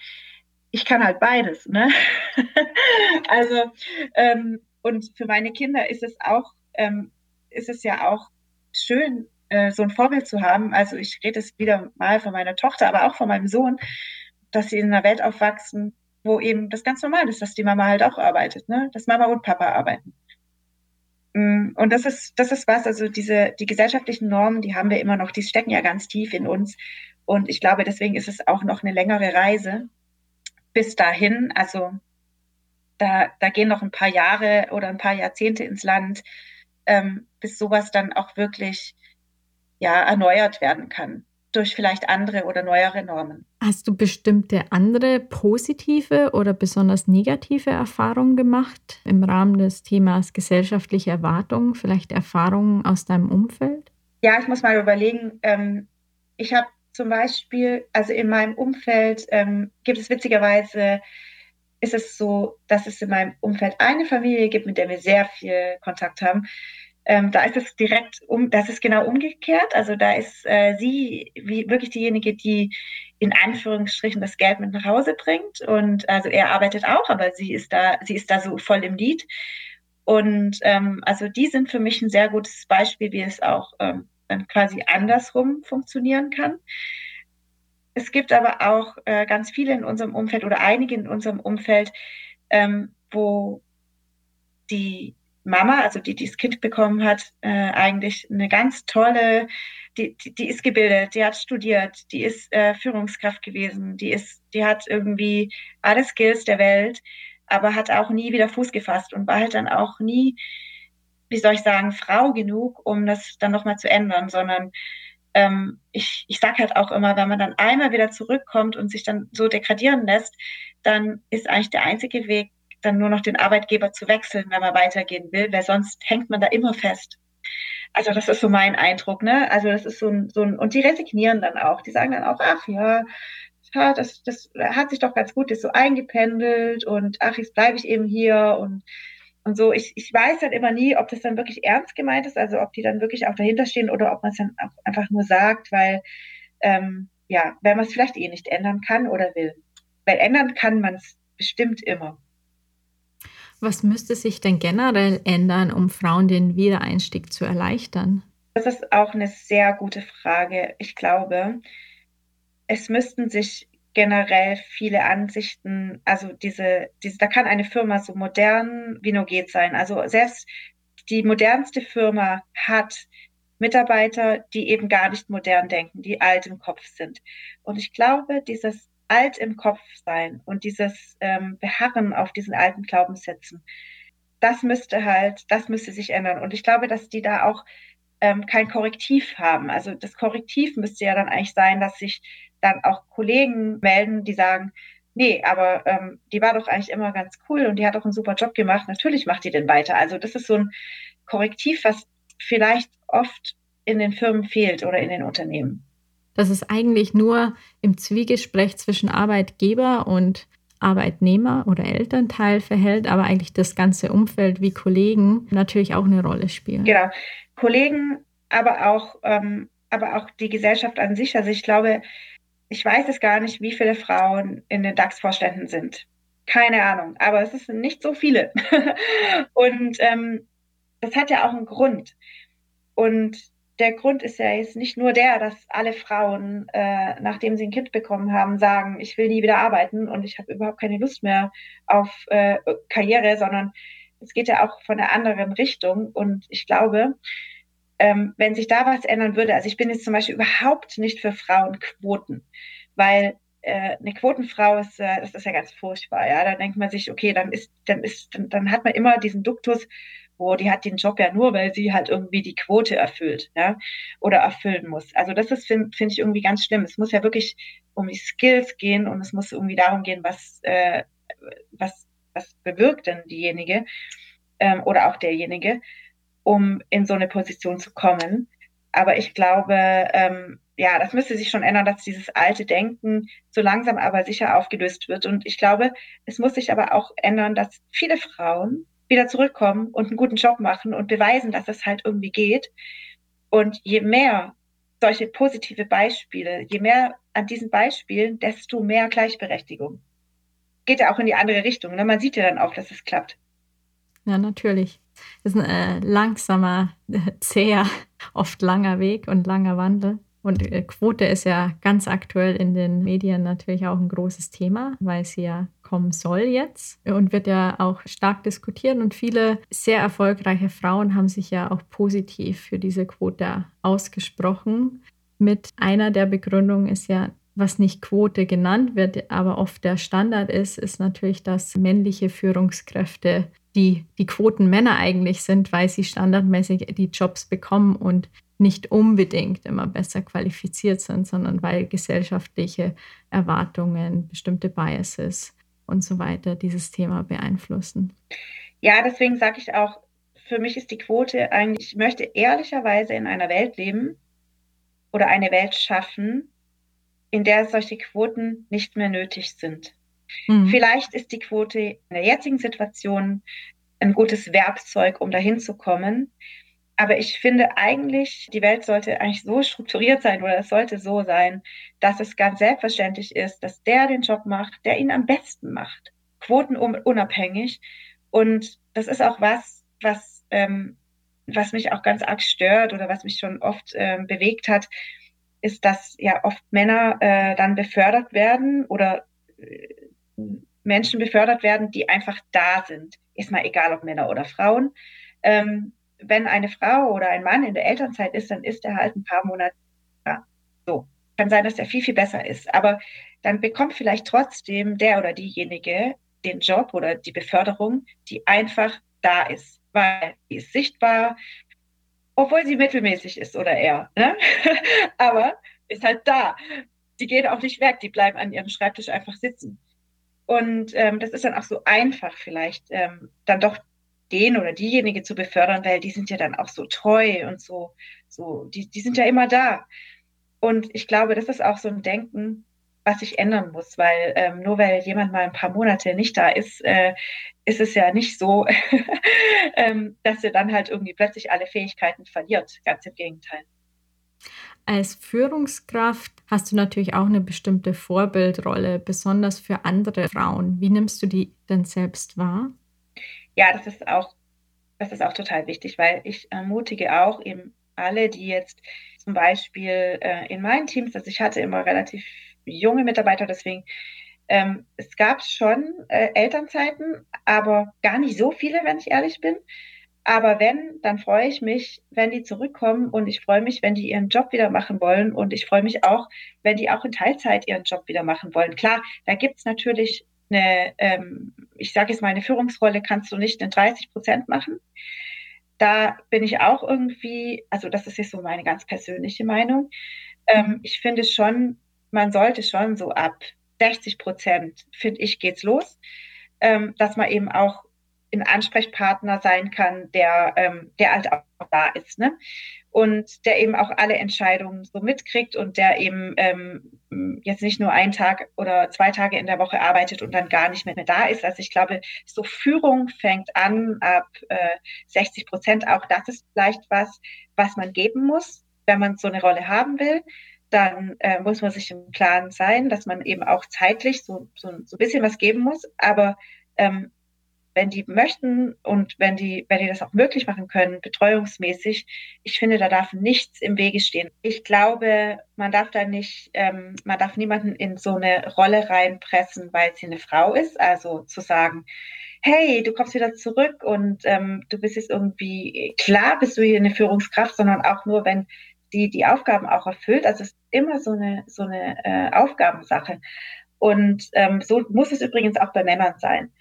ich kann halt beides. Ne? (laughs) also, ähm, und für meine Kinder ist es auch ähm, ist es ja auch schön, äh, so ein Vorbild zu haben. Also ich rede es wieder mal von meiner Tochter, aber auch von meinem Sohn, dass sie in einer Welt aufwachsen, wo eben das ganz normal ist, dass die Mama halt auch arbeitet, ne? dass Mama und Papa arbeiten. Mm, und das ist, das ist was, also diese, die gesellschaftlichen Normen, die haben wir immer noch, die stecken ja ganz tief in uns. Und ich glaube, deswegen ist es auch noch eine längere Reise bis dahin. Also da, da gehen noch ein paar Jahre oder ein paar Jahrzehnte ins Land, ähm, bis sowas dann auch wirklich ja, erneuert werden kann durch vielleicht andere oder neuere Normen. Hast du bestimmte andere positive oder besonders negative Erfahrungen gemacht im Rahmen des Themas gesellschaftliche Erwartungen, vielleicht Erfahrungen aus deinem Umfeld? Ja, ich muss mal überlegen. Ähm, ich habe zum Beispiel, also in meinem Umfeld ähm, gibt es witzigerweise, ist es so, dass es in meinem Umfeld eine Familie gibt, mit der wir sehr viel Kontakt haben. Ähm, da ist es direkt um, das ist genau umgekehrt. Also da ist äh, sie wie, wirklich diejenige, die in Anführungsstrichen das Geld mit nach Hause bringt. Und also er arbeitet auch, aber sie ist da, sie ist da so voll im Lied. Und ähm, also die sind für mich ein sehr gutes Beispiel, wie es auch ähm, dann quasi andersrum funktionieren kann. Es gibt aber auch äh, ganz viele in unserem Umfeld oder einige in unserem Umfeld, ähm, wo die Mama, also die, die das Kind bekommen hat, äh, eigentlich eine ganz tolle, die, die, die, ist gebildet, die hat studiert, die ist äh, Führungskraft gewesen, die ist, die hat irgendwie alle Skills der Welt, aber hat auch nie wieder Fuß gefasst und war halt dann auch nie, wie soll ich sagen, Frau genug, um das dann nochmal zu ändern, sondern ähm, ich, ich sage halt auch immer, wenn man dann einmal wieder zurückkommt und sich dann so degradieren lässt, dann ist eigentlich der einzige Weg, dann nur noch den Arbeitgeber zu wechseln, wenn man weitergehen will, weil sonst hängt man da immer fest. Also das ist so mein Eindruck, ne? Also das ist so ein, so ein und die resignieren dann auch. Die sagen dann auch, ach ja, das, das hat sich doch ganz gut, ist so eingependelt und ach, jetzt bleibe ich eben hier und und so. Ich, ich weiß dann immer nie, ob das dann wirklich ernst gemeint ist, also ob die dann wirklich auch dahinter stehen oder ob man es dann auch einfach nur sagt, weil ähm, ja, wenn man es vielleicht eh nicht ändern kann oder will. Weil ändern kann man es bestimmt immer. Was müsste sich denn generell ändern, um Frauen den Wiedereinstieg zu erleichtern? Das ist auch eine sehr gute Frage. Ich glaube, es müssten sich generell viele Ansichten, also diese, diese, da kann eine Firma so modern wie nur geht sein. Also selbst die modernste Firma hat Mitarbeiter, die eben gar nicht modern denken, die alt im Kopf sind. Und ich glaube, dieses alt im Kopf sein und dieses ähm, Beharren auf diesen alten Glaubenssätzen, das müsste halt, das müsste sich ändern. Und ich glaube, dass die da auch ähm, kein Korrektiv haben. Also das Korrektiv müsste ja dann eigentlich sein, dass sich dann auch Kollegen melden, die sagen, nee, aber ähm, die war doch eigentlich immer ganz cool und die hat auch einen super Job gemacht. Natürlich macht die denn weiter. Also das ist so ein Korrektiv, was vielleicht oft in den Firmen fehlt oder in den Unternehmen dass es eigentlich nur im Zwiegespräch zwischen Arbeitgeber und Arbeitnehmer oder Elternteil verhält, aber eigentlich das ganze Umfeld wie Kollegen natürlich auch eine Rolle spielen. Genau, Kollegen, aber auch, ähm, aber auch die Gesellschaft an sich. Also ich glaube, ich weiß es gar nicht, wie viele Frauen in den DAX-Vorständen sind. Keine Ahnung, aber es sind nicht so viele. (laughs) und ähm, das hat ja auch einen Grund. Und der Grund ist ja jetzt nicht nur der, dass alle Frauen, äh, nachdem sie ein Kind bekommen haben, sagen, ich will nie wieder arbeiten und ich habe überhaupt keine Lust mehr auf äh, Karriere, sondern es geht ja auch von einer anderen Richtung. Und ich glaube, ähm, wenn sich da was ändern würde, also ich bin jetzt zum Beispiel überhaupt nicht für Frauenquoten, weil äh, eine Quotenfrau ist, äh, das ist ja ganz furchtbar, ja. Da denkt man sich, okay, dann ist, dann ist, dann, dann hat man immer diesen Duktus, wo die hat den Job ja nur, weil sie halt irgendwie die Quote erfüllt, ja, oder erfüllen muss. Also das ist, finde find ich irgendwie ganz schlimm. Es muss ja wirklich um die Skills gehen und es muss irgendwie darum gehen, was, äh, was, was bewirkt denn diejenige ähm, oder auch derjenige, um in so eine Position zu kommen. Aber ich glaube, ähm, ja, das müsste sich schon ändern, dass dieses alte Denken so langsam aber sicher aufgelöst wird. Und ich glaube, es muss sich aber auch ändern, dass viele Frauen wieder zurückkommen und einen guten Job machen und beweisen, dass es halt irgendwie geht. Und je mehr solche positive Beispiele, je mehr an diesen Beispielen, desto mehr Gleichberechtigung. Geht ja auch in die andere Richtung. Ne? Man sieht ja dann auch, dass es klappt. Ja, natürlich. Das ist ein äh, langsamer, zäher, oft langer Weg und langer Wandel. Und äh, Quote ist ja ganz aktuell in den Medien natürlich auch ein großes Thema, weil sie ja kommen soll jetzt und wird ja auch stark diskutiert. Und viele sehr erfolgreiche Frauen haben sich ja auch positiv für diese Quote ausgesprochen. Mit einer der Begründungen ist ja, was nicht Quote genannt wird, aber oft der Standard ist, ist natürlich, dass männliche Führungskräfte die, die Quotenmänner eigentlich sind, weil sie standardmäßig die Jobs bekommen und nicht unbedingt immer besser qualifiziert sind, sondern weil gesellschaftliche Erwartungen, bestimmte Biases und so weiter dieses Thema beeinflussen. Ja, deswegen sage ich auch, für mich ist die Quote eigentlich, ich möchte ehrlicherweise in einer Welt leben oder eine Welt schaffen, in der solche Quoten nicht mehr nötig sind. Mhm. Vielleicht ist die Quote in der jetzigen Situation ein gutes Werkzeug, um dahin zu kommen. Aber ich finde eigentlich, die Welt sollte eigentlich so strukturiert sein oder es sollte so sein, dass es ganz selbstverständlich ist, dass der den Job macht, der ihn am besten macht. Quotenunabhängig. Und das ist auch was, was, ähm, was mich auch ganz arg stört oder was mich schon oft ähm, bewegt hat, ist, dass ja oft Männer äh, dann befördert werden oder äh, Menschen befördert werden, die einfach da sind. Ist mal egal, ob Männer oder Frauen. Ähm, wenn eine Frau oder ein Mann in der Elternzeit ist, dann ist er halt ein paar Monate da. So. Kann sein, dass er viel, viel besser ist. Aber dann bekommt vielleicht trotzdem der oder diejenige den Job oder die Beförderung, die einfach da ist. Weil die ist sichtbar, obwohl sie mittelmäßig ist oder er. Ne? (laughs) Aber ist halt da. Die gehen auch nicht weg, die bleiben an ihrem Schreibtisch einfach sitzen. Und ähm, das ist dann auch so einfach vielleicht, ähm, dann doch den oder diejenige zu befördern, weil die sind ja dann auch so treu und so, so, die, die sind ja immer da. Und ich glaube, das ist auch so ein Denken, was sich ändern muss, weil ähm, nur weil jemand mal ein paar Monate nicht da ist, äh, ist es ja nicht so, (laughs) ähm, dass er dann halt irgendwie plötzlich alle Fähigkeiten verliert. Ganz im Gegenteil. Als Führungskraft hast du natürlich auch eine bestimmte Vorbildrolle, besonders für andere Frauen. Wie nimmst du die denn selbst wahr? Ja, das ist auch, das ist auch total wichtig, weil ich ermutige auch eben alle, die jetzt zum Beispiel äh, in meinen Teams, also ich hatte immer relativ junge Mitarbeiter, deswegen ähm, es gab schon äh, Elternzeiten, aber gar nicht so viele, wenn ich ehrlich bin. Aber wenn, dann freue ich mich, wenn die zurückkommen und ich freue mich, wenn die ihren Job wieder machen wollen und ich freue mich auch, wenn die auch in Teilzeit ihren Job wieder machen wollen. Klar, da gibt's natürlich eine, ähm, ich sage jetzt mal, eine Führungsrolle kannst du nicht in 30 Prozent machen. Da bin ich auch irgendwie, also das ist jetzt so meine ganz persönliche Meinung. Ähm, ich finde schon, man sollte schon so ab 60 Prozent, finde ich, geht's los, ähm, dass man eben auch ein Ansprechpartner sein kann, der, ähm, der halt auch da ist. Ne? Und der eben auch alle Entscheidungen so mitkriegt und der eben ähm, jetzt nicht nur einen Tag oder zwei Tage in der Woche arbeitet und dann gar nicht mehr da ist. Also ich glaube, so Führung fängt an ab äh, 60 Prozent. Auch das ist vielleicht was, was man geben muss, wenn man so eine Rolle haben will dann äh, muss man sich im Klaren sein, dass man eben auch zeitlich so, so, so ein bisschen was geben muss. Aber ähm, wenn die möchten und wenn die, wenn die das auch möglich machen können, betreuungsmäßig, ich finde, da darf nichts im Wege stehen. Ich glaube, man darf da nicht, ähm, man darf niemanden in so eine Rolle reinpressen, weil sie eine Frau ist. Also zu sagen, hey, du kommst wieder zurück und ähm, du bist jetzt irgendwie, klar bist du hier eine Führungskraft, sondern auch nur, wenn die die Aufgaben auch erfüllt. Also es ist immer so eine, so eine äh, Aufgabensache. Und ähm, so muss es übrigens auch bei Männern sein.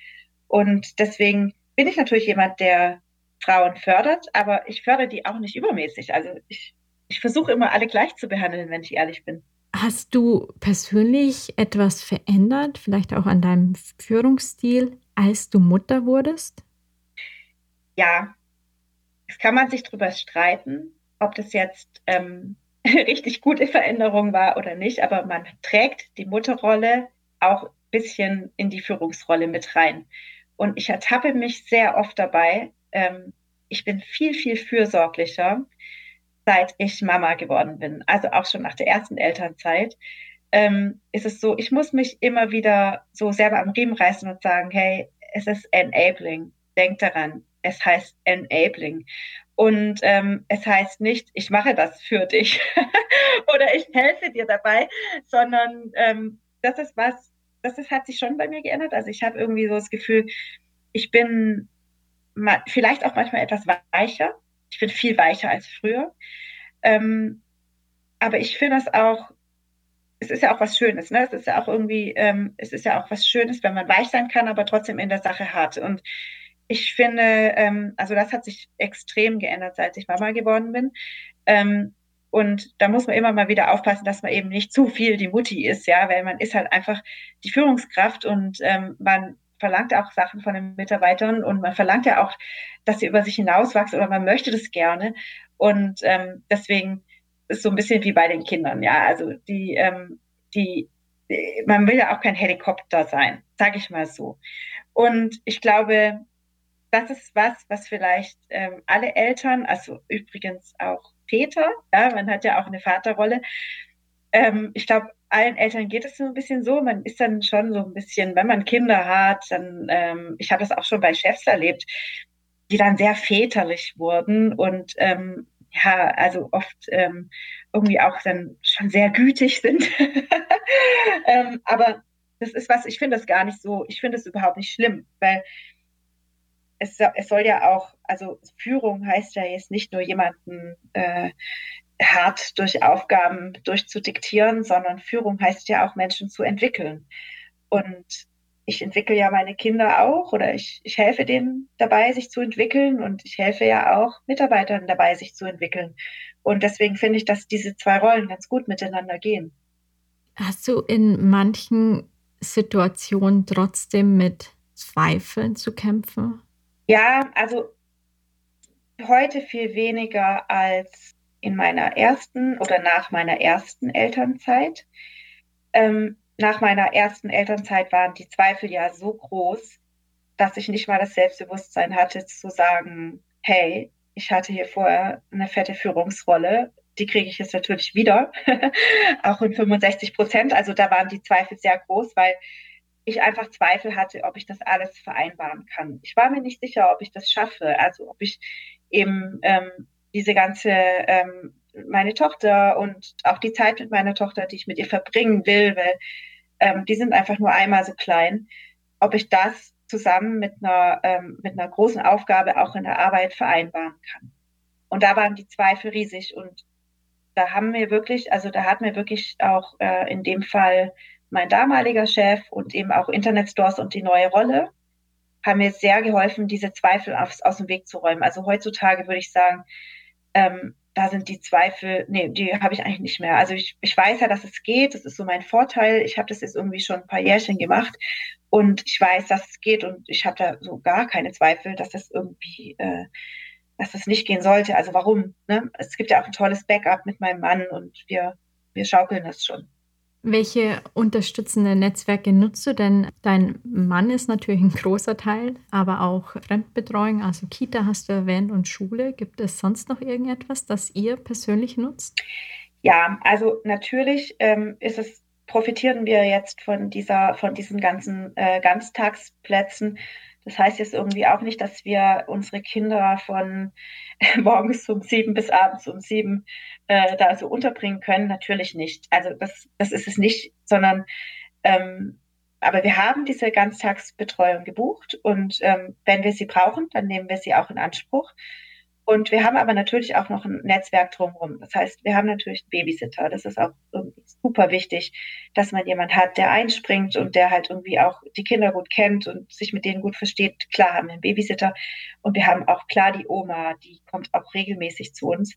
Und deswegen bin ich natürlich jemand, der Frauen fördert, aber ich fördere die auch nicht übermäßig. Also ich, ich versuche immer alle gleich zu behandeln, wenn ich ehrlich bin. Hast du persönlich etwas verändert, vielleicht auch an deinem Führungsstil, als du Mutter wurdest? Ja, es kann man sich darüber streiten, ob das jetzt ähm, (laughs) richtig gute Veränderung war oder nicht, aber man trägt die Mutterrolle auch ein bisschen in die Führungsrolle mit rein. Und ich ertappe mich sehr oft dabei. Ähm, ich bin viel, viel fürsorglicher, seit ich Mama geworden bin. Also auch schon nach der ersten Elternzeit. Ähm, ist es so, ich muss mich immer wieder so selber am Riemen reißen und sagen, hey, es ist enabling. Denk daran, es heißt Enabling. Und ähm, es heißt nicht, ich mache das für dich (laughs) oder ich helfe dir dabei, sondern ähm, das ist was, das ist, hat sich schon bei mir geändert. Also ich habe irgendwie so das Gefühl, ich bin vielleicht auch manchmal etwas weicher. Ich bin viel weicher als früher. Ähm, aber ich finde es auch, es ist ja auch was Schönes, ne? Es ist ja auch irgendwie, ähm, es ist ja auch was Schönes, wenn man weich sein kann, aber trotzdem in der Sache hart. Und ich finde, ähm, also das hat sich extrem geändert, seit ich Mama geworden bin. Ähm, und da muss man immer mal wieder aufpassen, dass man eben nicht zu viel die Mutti ist, ja, weil man ist halt einfach die Führungskraft und ähm, man verlangt auch Sachen von den Mitarbeitern und man verlangt ja auch, dass sie über sich hinauswachsen oder man möchte das gerne. Und ähm, deswegen ist so ein bisschen wie bei den Kindern, ja. Also die, ähm, die, man will ja auch kein Helikopter sein, sage ich mal so. Und ich glaube, das ist was, was vielleicht ähm, alle Eltern, also übrigens auch Väter, ja, man hat ja auch eine Vaterrolle. Ähm, ich glaube, allen Eltern geht es so ein bisschen so. Man ist dann schon so ein bisschen, wenn man Kinder hat, dann, ähm, ich habe das auch schon bei Chefs erlebt, die dann sehr väterlich wurden und ähm, ja, also oft ähm, irgendwie auch dann schon sehr gütig sind. (laughs) ähm, aber das ist was, ich finde das gar nicht so, ich finde es überhaupt nicht schlimm, weil es, es soll ja auch, also Führung heißt ja jetzt nicht nur jemanden äh, hart durch Aufgaben durchzudiktieren, sondern Führung heißt ja auch Menschen zu entwickeln. Und ich entwickle ja meine Kinder auch oder ich, ich helfe denen dabei, sich zu entwickeln und ich helfe ja auch Mitarbeitern dabei, sich zu entwickeln. Und deswegen finde ich, dass diese zwei Rollen ganz gut miteinander gehen. Hast du in manchen Situationen trotzdem mit Zweifeln zu kämpfen? Ja, also heute viel weniger als in meiner ersten oder nach meiner ersten Elternzeit. Ähm, nach meiner ersten Elternzeit waren die Zweifel ja so groß, dass ich nicht mal das Selbstbewusstsein hatte zu sagen, hey, ich hatte hier vorher eine fette Führungsrolle, die kriege ich jetzt natürlich wieder, (laughs) auch in 65 Prozent. Also da waren die Zweifel sehr groß, weil ich einfach Zweifel hatte, ob ich das alles vereinbaren kann. Ich war mir nicht sicher, ob ich das schaffe, also ob ich eben ähm, diese ganze, ähm, meine Tochter und auch die Zeit mit meiner Tochter, die ich mit ihr verbringen will, weil ähm, die sind einfach nur einmal so klein, ob ich das zusammen mit einer, ähm, mit einer großen Aufgabe auch in der Arbeit vereinbaren kann. Und da waren die Zweifel riesig und da haben wir wirklich, also da hat mir wirklich auch äh, in dem Fall mein damaliger Chef und eben auch Internetstores und die neue Rolle haben mir sehr geholfen, diese Zweifel aus, aus dem Weg zu räumen. Also heutzutage würde ich sagen, ähm, da sind die Zweifel, nee, die habe ich eigentlich nicht mehr. Also ich, ich weiß ja, dass es geht, das ist so mein Vorteil. Ich habe das jetzt irgendwie schon ein paar Jährchen gemacht und ich weiß, dass es geht und ich habe da so gar keine Zweifel, dass das irgendwie, äh, dass das nicht gehen sollte. Also warum? Ne? Es gibt ja auch ein tolles Backup mit meinem Mann und wir, wir schaukeln das schon. Welche unterstützenden Netzwerke nutzt du denn? Dein Mann ist natürlich ein großer Teil, aber auch Fremdbetreuung, also Kita hast du erwähnt und Schule. Gibt es sonst noch irgendetwas, das ihr persönlich nutzt? Ja, also natürlich ähm, ist es profitieren wir jetzt von dieser, von diesen ganzen äh, Ganztagsplätzen das heißt jetzt irgendwie auch nicht, dass wir unsere Kinder von (laughs) morgens um sieben bis abends um sieben äh, da so unterbringen können. Natürlich nicht. Also das, das ist es nicht, sondern ähm, aber wir haben diese Ganztagsbetreuung gebucht und ähm, wenn wir sie brauchen, dann nehmen wir sie auch in Anspruch. Und wir haben aber natürlich auch noch ein Netzwerk drumherum. Das heißt, wir haben natürlich einen Babysitter. Das ist auch super wichtig, dass man jemand hat, der einspringt und der halt irgendwie auch die Kinder gut kennt und sich mit denen gut versteht. Klar haben wir einen Babysitter und wir haben auch klar die Oma, die kommt auch regelmäßig zu uns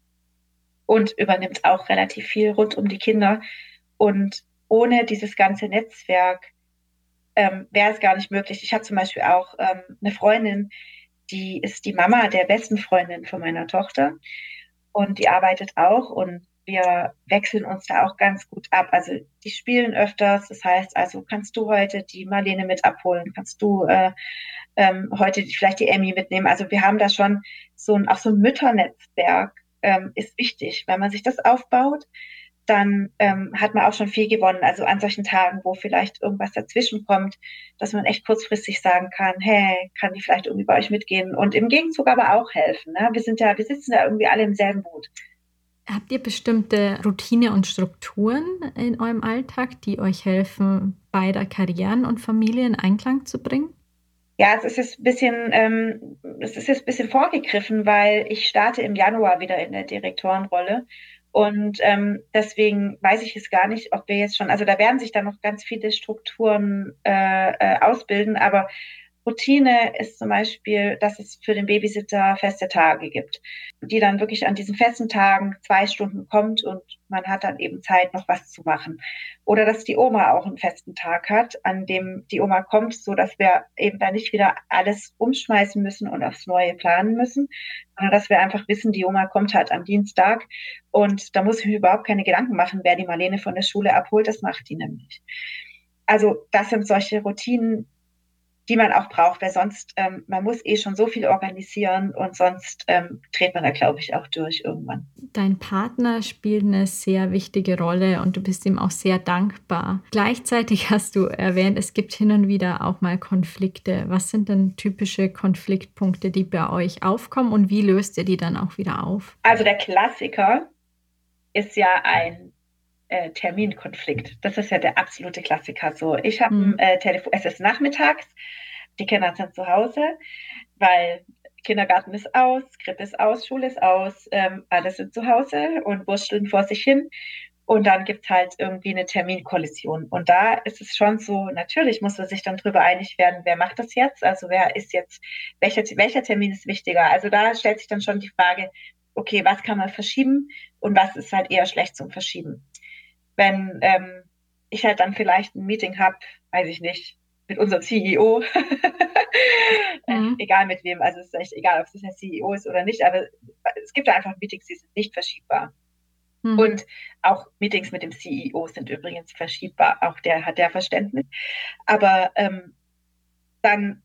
und übernimmt auch relativ viel rund um die Kinder. Und ohne dieses ganze Netzwerk ähm, wäre es gar nicht möglich. Ich habe zum Beispiel auch ähm, eine Freundin, die ist die Mama der besten Freundin von meiner Tochter und die arbeitet auch und wir wechseln uns da auch ganz gut ab. Also die spielen öfters, das heißt, also kannst du heute die Marlene mit abholen, kannst du äh, ähm, heute vielleicht die Emmy mitnehmen. Also wir haben da schon so ein, auch so ein Mütternetzwerk ähm, ist wichtig. Wenn man sich das aufbaut, dann ähm, hat man auch schon viel gewonnen. Also an solchen Tagen, wo vielleicht irgendwas dazwischen kommt, dass man echt kurzfristig sagen kann, hey, kann die vielleicht irgendwie bei euch mitgehen und im Gegenzug aber auch helfen. Ne? Wir sind ja, wir sitzen ja irgendwie alle im selben Boot. Habt ihr bestimmte Routine und Strukturen in eurem Alltag, die euch helfen, beider Karrieren und Familie in Einklang zu bringen? Ja, es ist jetzt ein bisschen, ähm, es ist jetzt ein bisschen vorgegriffen, weil ich starte im Januar wieder in der Direktorenrolle. Und ähm, deswegen weiß ich es gar nicht, ob wir jetzt schon, also da werden sich dann noch ganz viele Strukturen äh, äh, ausbilden, aber Routine ist zum Beispiel, dass es für den Babysitter feste Tage gibt, die dann wirklich an diesen festen Tagen zwei Stunden kommt und man hat dann eben Zeit, noch was zu machen. Oder dass die Oma auch einen festen Tag hat, an dem die Oma kommt, so dass wir eben da nicht wieder alles umschmeißen müssen und aufs Neue planen müssen, sondern dass wir einfach wissen, die Oma kommt halt am Dienstag und da muss ich mir überhaupt keine Gedanken machen, wer die Marlene von der Schule abholt, das macht die nämlich. Also das sind solche Routinen, die man auch braucht, weil sonst, ähm, man muss eh schon so viel organisieren und sonst ähm, dreht man da, glaube ich, auch durch irgendwann. Dein Partner spielt eine sehr wichtige Rolle und du bist ihm auch sehr dankbar. Gleichzeitig hast du erwähnt, es gibt hin und wieder auch mal Konflikte. Was sind denn typische Konfliktpunkte, die bei euch aufkommen und wie löst ihr die dann auch wieder auf? Also der Klassiker ist ja ein äh, Terminkonflikt. Das ist ja der absolute Klassiker. So, ich habe mhm. ein äh, Telefon, es ist nachmittags, die Kinder sind zu Hause, weil Kindergarten ist aus, Krippe ist aus, Schule ist aus, ähm, alle sind zu Hause und wursteln vor sich hin. Und dann gibt es halt irgendwie eine Terminkollision. Und da ist es schon so, natürlich muss man sich dann darüber einig werden, wer macht das jetzt? Also wer ist jetzt, welcher, welcher Termin ist wichtiger? Also da stellt sich dann schon die Frage, okay, was kann man verschieben und was ist halt eher schlecht zum Verschieben? Wenn ähm, ich halt dann vielleicht ein Meeting habe, weiß ich nicht, mit unserem CEO, (laughs) äh, mhm. egal mit wem, also es ist echt egal, ob es der CEO ist oder nicht, aber es gibt einfach Meetings, die sind nicht verschiebbar. Mhm. Und auch Meetings mit dem CEO sind übrigens verschiebbar, auch der hat der Verständnis. Aber ähm, dann,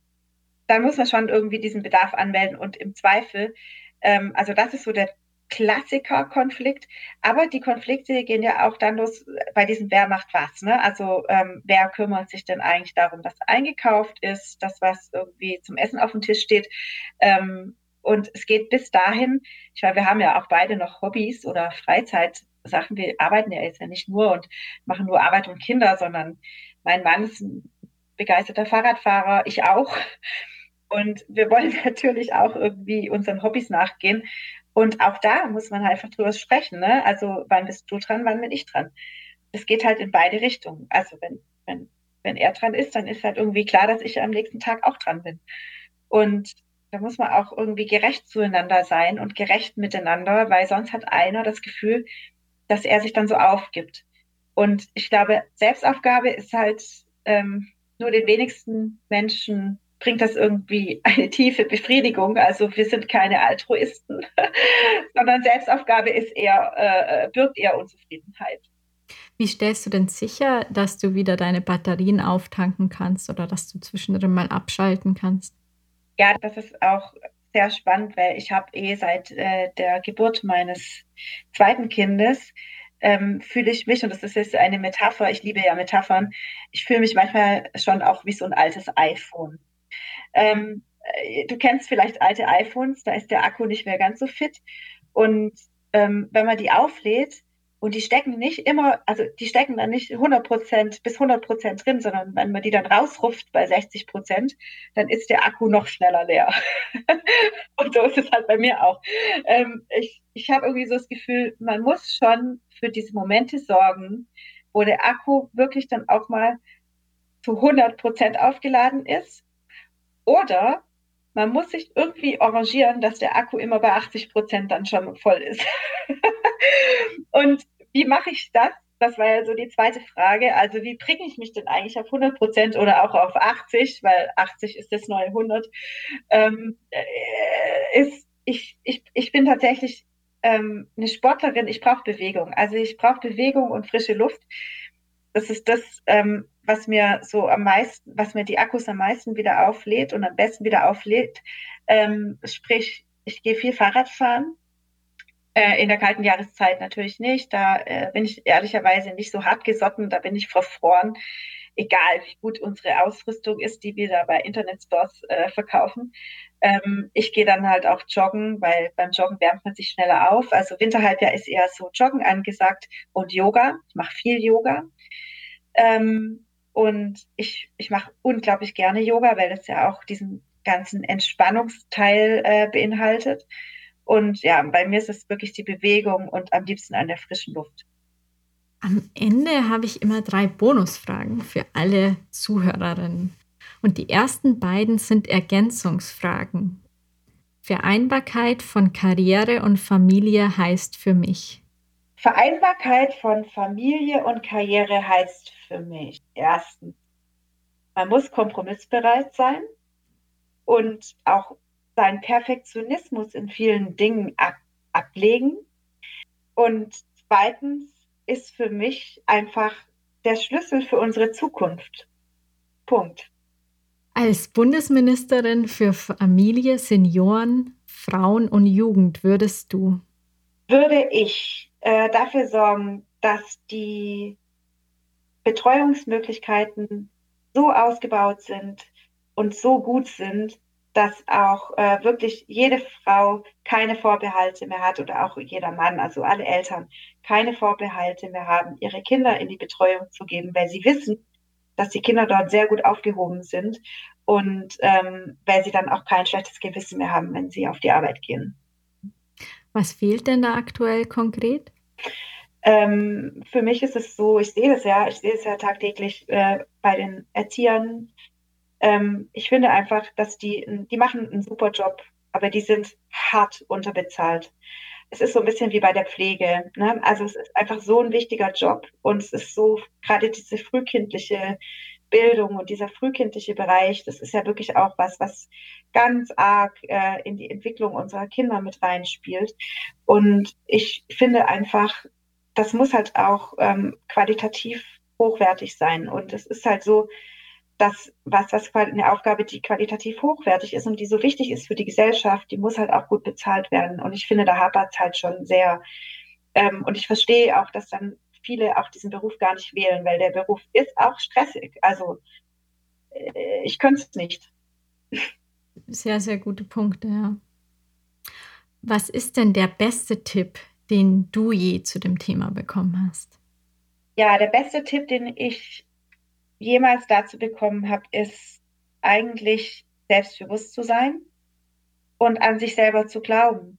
dann muss man schon irgendwie diesen Bedarf anmelden und im Zweifel, ähm, also das ist so der Klassiker-Konflikt, aber die Konflikte gehen ja auch dann los bei diesem Wer macht was. Ne? Also ähm, wer kümmert sich denn eigentlich darum, dass eingekauft ist, dass was irgendwie zum Essen auf dem Tisch steht. Ähm, und es geht bis dahin, ich meine, wir haben ja auch beide noch Hobbys oder Freizeitsachen. Wir arbeiten ja jetzt ja nicht nur und machen nur Arbeit und Kinder, sondern mein Mann ist ein begeisterter Fahrradfahrer, ich auch. Und wir wollen (laughs) natürlich auch irgendwie unseren Hobbys nachgehen. Und auch da muss man halt einfach drüber sprechen. Ne? Also wann bist du dran, wann bin ich dran? Es geht halt in beide Richtungen. Also wenn, wenn, wenn er dran ist, dann ist halt irgendwie klar, dass ich am nächsten Tag auch dran bin. Und da muss man auch irgendwie gerecht zueinander sein und gerecht miteinander, weil sonst hat einer das Gefühl, dass er sich dann so aufgibt. Und ich glaube, Selbstaufgabe ist halt ähm, nur den wenigsten Menschen bringt das irgendwie (laughs) eine tiefe Befriedigung. Also wir sind keine Altruisten, (laughs) sondern Selbstaufgabe ist eher, äh, birgt eher Unzufriedenheit. Wie stellst du denn sicher, dass du wieder deine Batterien auftanken kannst oder dass du zwischendrin mal abschalten kannst? Ja, das ist auch sehr spannend, weil ich habe eh seit äh, der Geburt meines zweiten Kindes ähm, fühle ich mich, und das ist jetzt eine Metapher, ich liebe ja Metaphern, ich fühle mich manchmal schon auch wie so ein altes iPhone. Ähm, äh, du kennst vielleicht alte iPhones, da ist der Akku nicht mehr ganz so fit. Und ähm, wenn man die auflädt, und die stecken nicht immer, also die stecken dann nicht 100 Prozent bis 100 Prozent drin, sondern wenn man die dann rausruft bei 60 Prozent, dann ist der Akku noch schneller leer. (laughs) und so ist es halt bei mir auch. Ähm, ich ich habe irgendwie so das Gefühl, man muss schon für diese Momente sorgen, wo der Akku wirklich dann auch mal zu 100 Prozent aufgeladen ist oder man muss sich irgendwie arrangieren, dass der Akku immer bei 80 Prozent dann schon voll ist. (laughs) und wie mache ich das? Das war ja so die zweite Frage. Also wie bringe ich mich denn eigentlich auf 100 Prozent oder auch auf 80, weil 80 ist das neue 100. Ähm, äh, ist, ich, ich, ich bin tatsächlich ähm, eine Sportlerin, ich brauche Bewegung. Also ich brauche Bewegung und frische Luft. Das ist das, ähm, was mir so am meisten, was mir die Akkus am meisten wieder auflädt und am besten wieder auflädt. Ähm, sprich, ich gehe viel Fahrrad fahren. Äh, in der kalten Jahreszeit natürlich nicht. Da äh, bin ich ehrlicherweise nicht so hart gesotten, da bin ich verfroren. Egal, wie gut unsere Ausrüstung ist, die wir da bei Internetstores äh, verkaufen. Ähm, ich gehe dann halt auch joggen, weil beim Joggen wärmt man sich schneller auf. Also Winterhalbjahr ist eher so Joggen angesagt und Yoga. Ich mache viel Yoga. Ähm, und ich, ich mache unglaublich gerne Yoga, weil das ja auch diesen ganzen Entspannungsteil äh, beinhaltet. Und ja, bei mir ist es wirklich die Bewegung und am liebsten an der frischen Luft. Am Ende habe ich immer drei Bonusfragen für alle Zuhörerinnen. Und die ersten beiden sind Ergänzungsfragen. Vereinbarkeit von Karriere und Familie heißt für mich. Vereinbarkeit von Familie und Karriere heißt für mich erstens, man muss kompromissbereit sein und auch seinen Perfektionismus in vielen Dingen ab, ablegen. Und zweitens ist für mich einfach der Schlüssel für unsere Zukunft. Punkt. Als Bundesministerin für Familie, Senioren, Frauen und Jugend würdest du? Würde ich äh, dafür sorgen, dass die Betreuungsmöglichkeiten so ausgebaut sind und so gut sind, dass auch äh, wirklich jede Frau keine Vorbehalte mehr hat oder auch jeder Mann, also alle Eltern, keine Vorbehalte mehr haben, ihre Kinder in die Betreuung zu geben, weil sie wissen, dass die Kinder dort sehr gut aufgehoben sind und ähm, weil sie dann auch kein schlechtes Gewissen mehr haben, wenn sie auf die Arbeit gehen. Was fehlt denn da aktuell konkret? Ähm, für mich ist es so, ich sehe das ja, ich sehe es ja tagtäglich äh, bei den Erziehern, ähm, ich finde einfach, dass die, die machen einen super Job, aber die sind hart unterbezahlt. Es ist so ein bisschen wie bei der Pflege. Ne? Also es ist einfach so ein wichtiger Job und es ist so gerade diese frühkindliche Bildung und dieser frühkindliche Bereich, das ist ja wirklich auch was, was ganz arg äh, in die Entwicklung unserer Kinder mit reinspielt. Und ich finde einfach, das muss halt auch ähm, qualitativ hochwertig sein. Und es ist halt so, das, was, was eine Aufgabe, die qualitativ hochwertig ist und die so wichtig ist für die Gesellschaft, die muss halt auch gut bezahlt werden. Und ich finde, da hapert es halt schon sehr. Ähm, und ich verstehe auch, dass dann viele auch diesen Beruf gar nicht wählen, weil der Beruf ist auch stressig. Also äh, ich könnte es nicht. Sehr, sehr gute Punkte, ja. Was ist denn der beste Tipp, den du je zu dem Thema bekommen hast? Ja, der beste Tipp, den ich jemals dazu bekommen habe, ist eigentlich selbstbewusst zu sein und an sich selber zu glauben.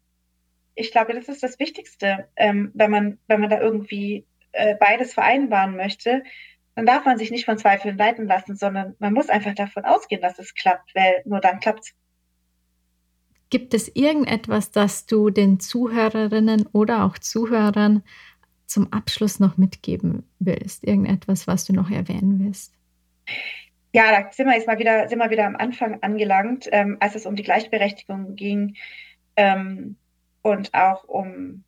Ich glaube, das ist das Wichtigste, ähm, wenn man, wenn man da irgendwie äh, beides vereinbaren möchte, dann darf man sich nicht von Zweifeln leiten lassen, sondern man muss einfach davon ausgehen, dass es klappt, weil nur dann klappt es. Gibt es irgendetwas, das du den Zuhörerinnen oder auch Zuhörern zum Abschluss noch mitgeben willst? Irgendetwas, was du noch erwähnen willst? Ja, da sind wir jetzt mal wieder, sind wir wieder am Anfang angelangt, ähm, als es um die Gleichberechtigung ging ähm, und auch um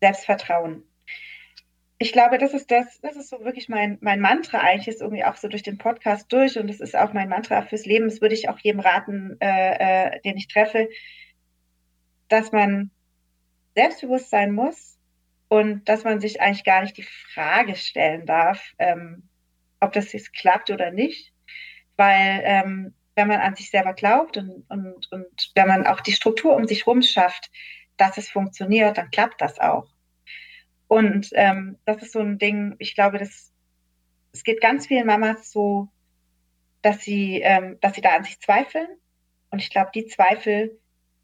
Selbstvertrauen. Ich glaube, das ist das, das ist so wirklich mein, mein Mantra eigentlich, ist irgendwie auch so durch den Podcast durch und das ist auch mein Mantra fürs Leben. Das würde ich auch jedem raten, äh, äh, den ich treffe, dass man selbstbewusst sein muss und dass man sich eigentlich gar nicht die Frage stellen darf, ähm, ob das jetzt klappt oder nicht, weil ähm, wenn man an sich selber glaubt und, und, und wenn man auch die Struktur um sich herum schafft, dass es funktioniert, dann klappt das auch. Und ähm, das ist so ein Ding, ich glaube, das, es geht ganz vielen Mamas so, dass sie, ähm, dass sie da an sich zweifeln. Und ich glaube, die Zweifel,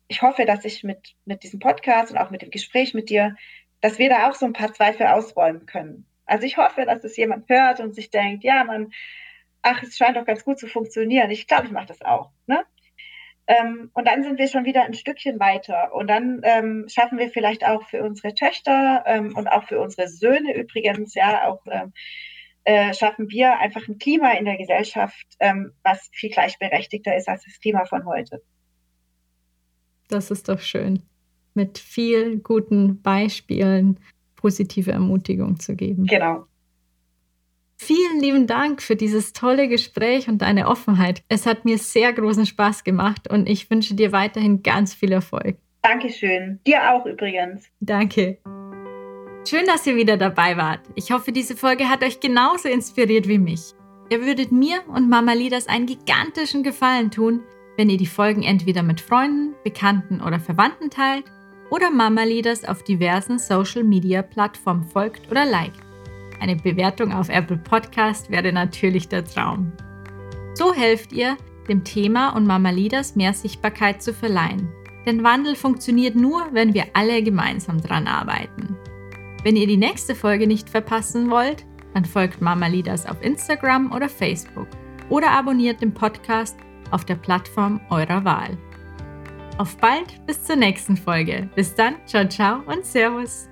ich hoffe, dass ich mit, mit diesem Podcast und auch mit dem Gespräch mit dir dass wir da auch so ein paar Zweifel ausräumen können. Also ich hoffe, dass es jemand hört und sich denkt, ja, man, ach, es scheint doch ganz gut zu funktionieren. Ich glaube, ich mache das auch. Ne? Ähm, und dann sind wir schon wieder ein Stückchen weiter. Und dann ähm, schaffen wir vielleicht auch für unsere Töchter ähm, und auch für unsere Söhne übrigens, ja, auch ähm, äh, schaffen wir einfach ein Klima in der Gesellschaft, ähm, was viel gleichberechtigter ist als das Klima von heute. Das ist doch schön mit vielen guten Beispielen positive Ermutigung zu geben. Genau. Vielen lieben Dank für dieses tolle Gespräch und deine Offenheit. Es hat mir sehr großen Spaß gemacht und ich wünsche dir weiterhin ganz viel Erfolg. Dankeschön. Dir auch übrigens. Danke. Schön, dass ihr wieder dabei wart. Ich hoffe, diese Folge hat euch genauso inspiriert wie mich. Ihr würdet mir und Mama Lidas einen gigantischen Gefallen tun, wenn ihr die Folgen entweder mit Freunden, Bekannten oder Verwandten teilt oder Mama Leaders auf diversen Social Media Plattformen folgt oder liked. Eine Bewertung auf Apple Podcast wäre natürlich der Traum. So helft ihr, dem Thema und Mama mehr Sichtbarkeit zu verleihen. Denn Wandel funktioniert nur, wenn wir alle gemeinsam dran arbeiten. Wenn ihr die nächste Folge nicht verpassen wollt, dann folgt Mama auf Instagram oder Facebook oder abonniert den Podcast auf der Plattform eurer Wahl. Auf bald bis zur nächsten Folge. Bis dann, ciao, ciao und Servus.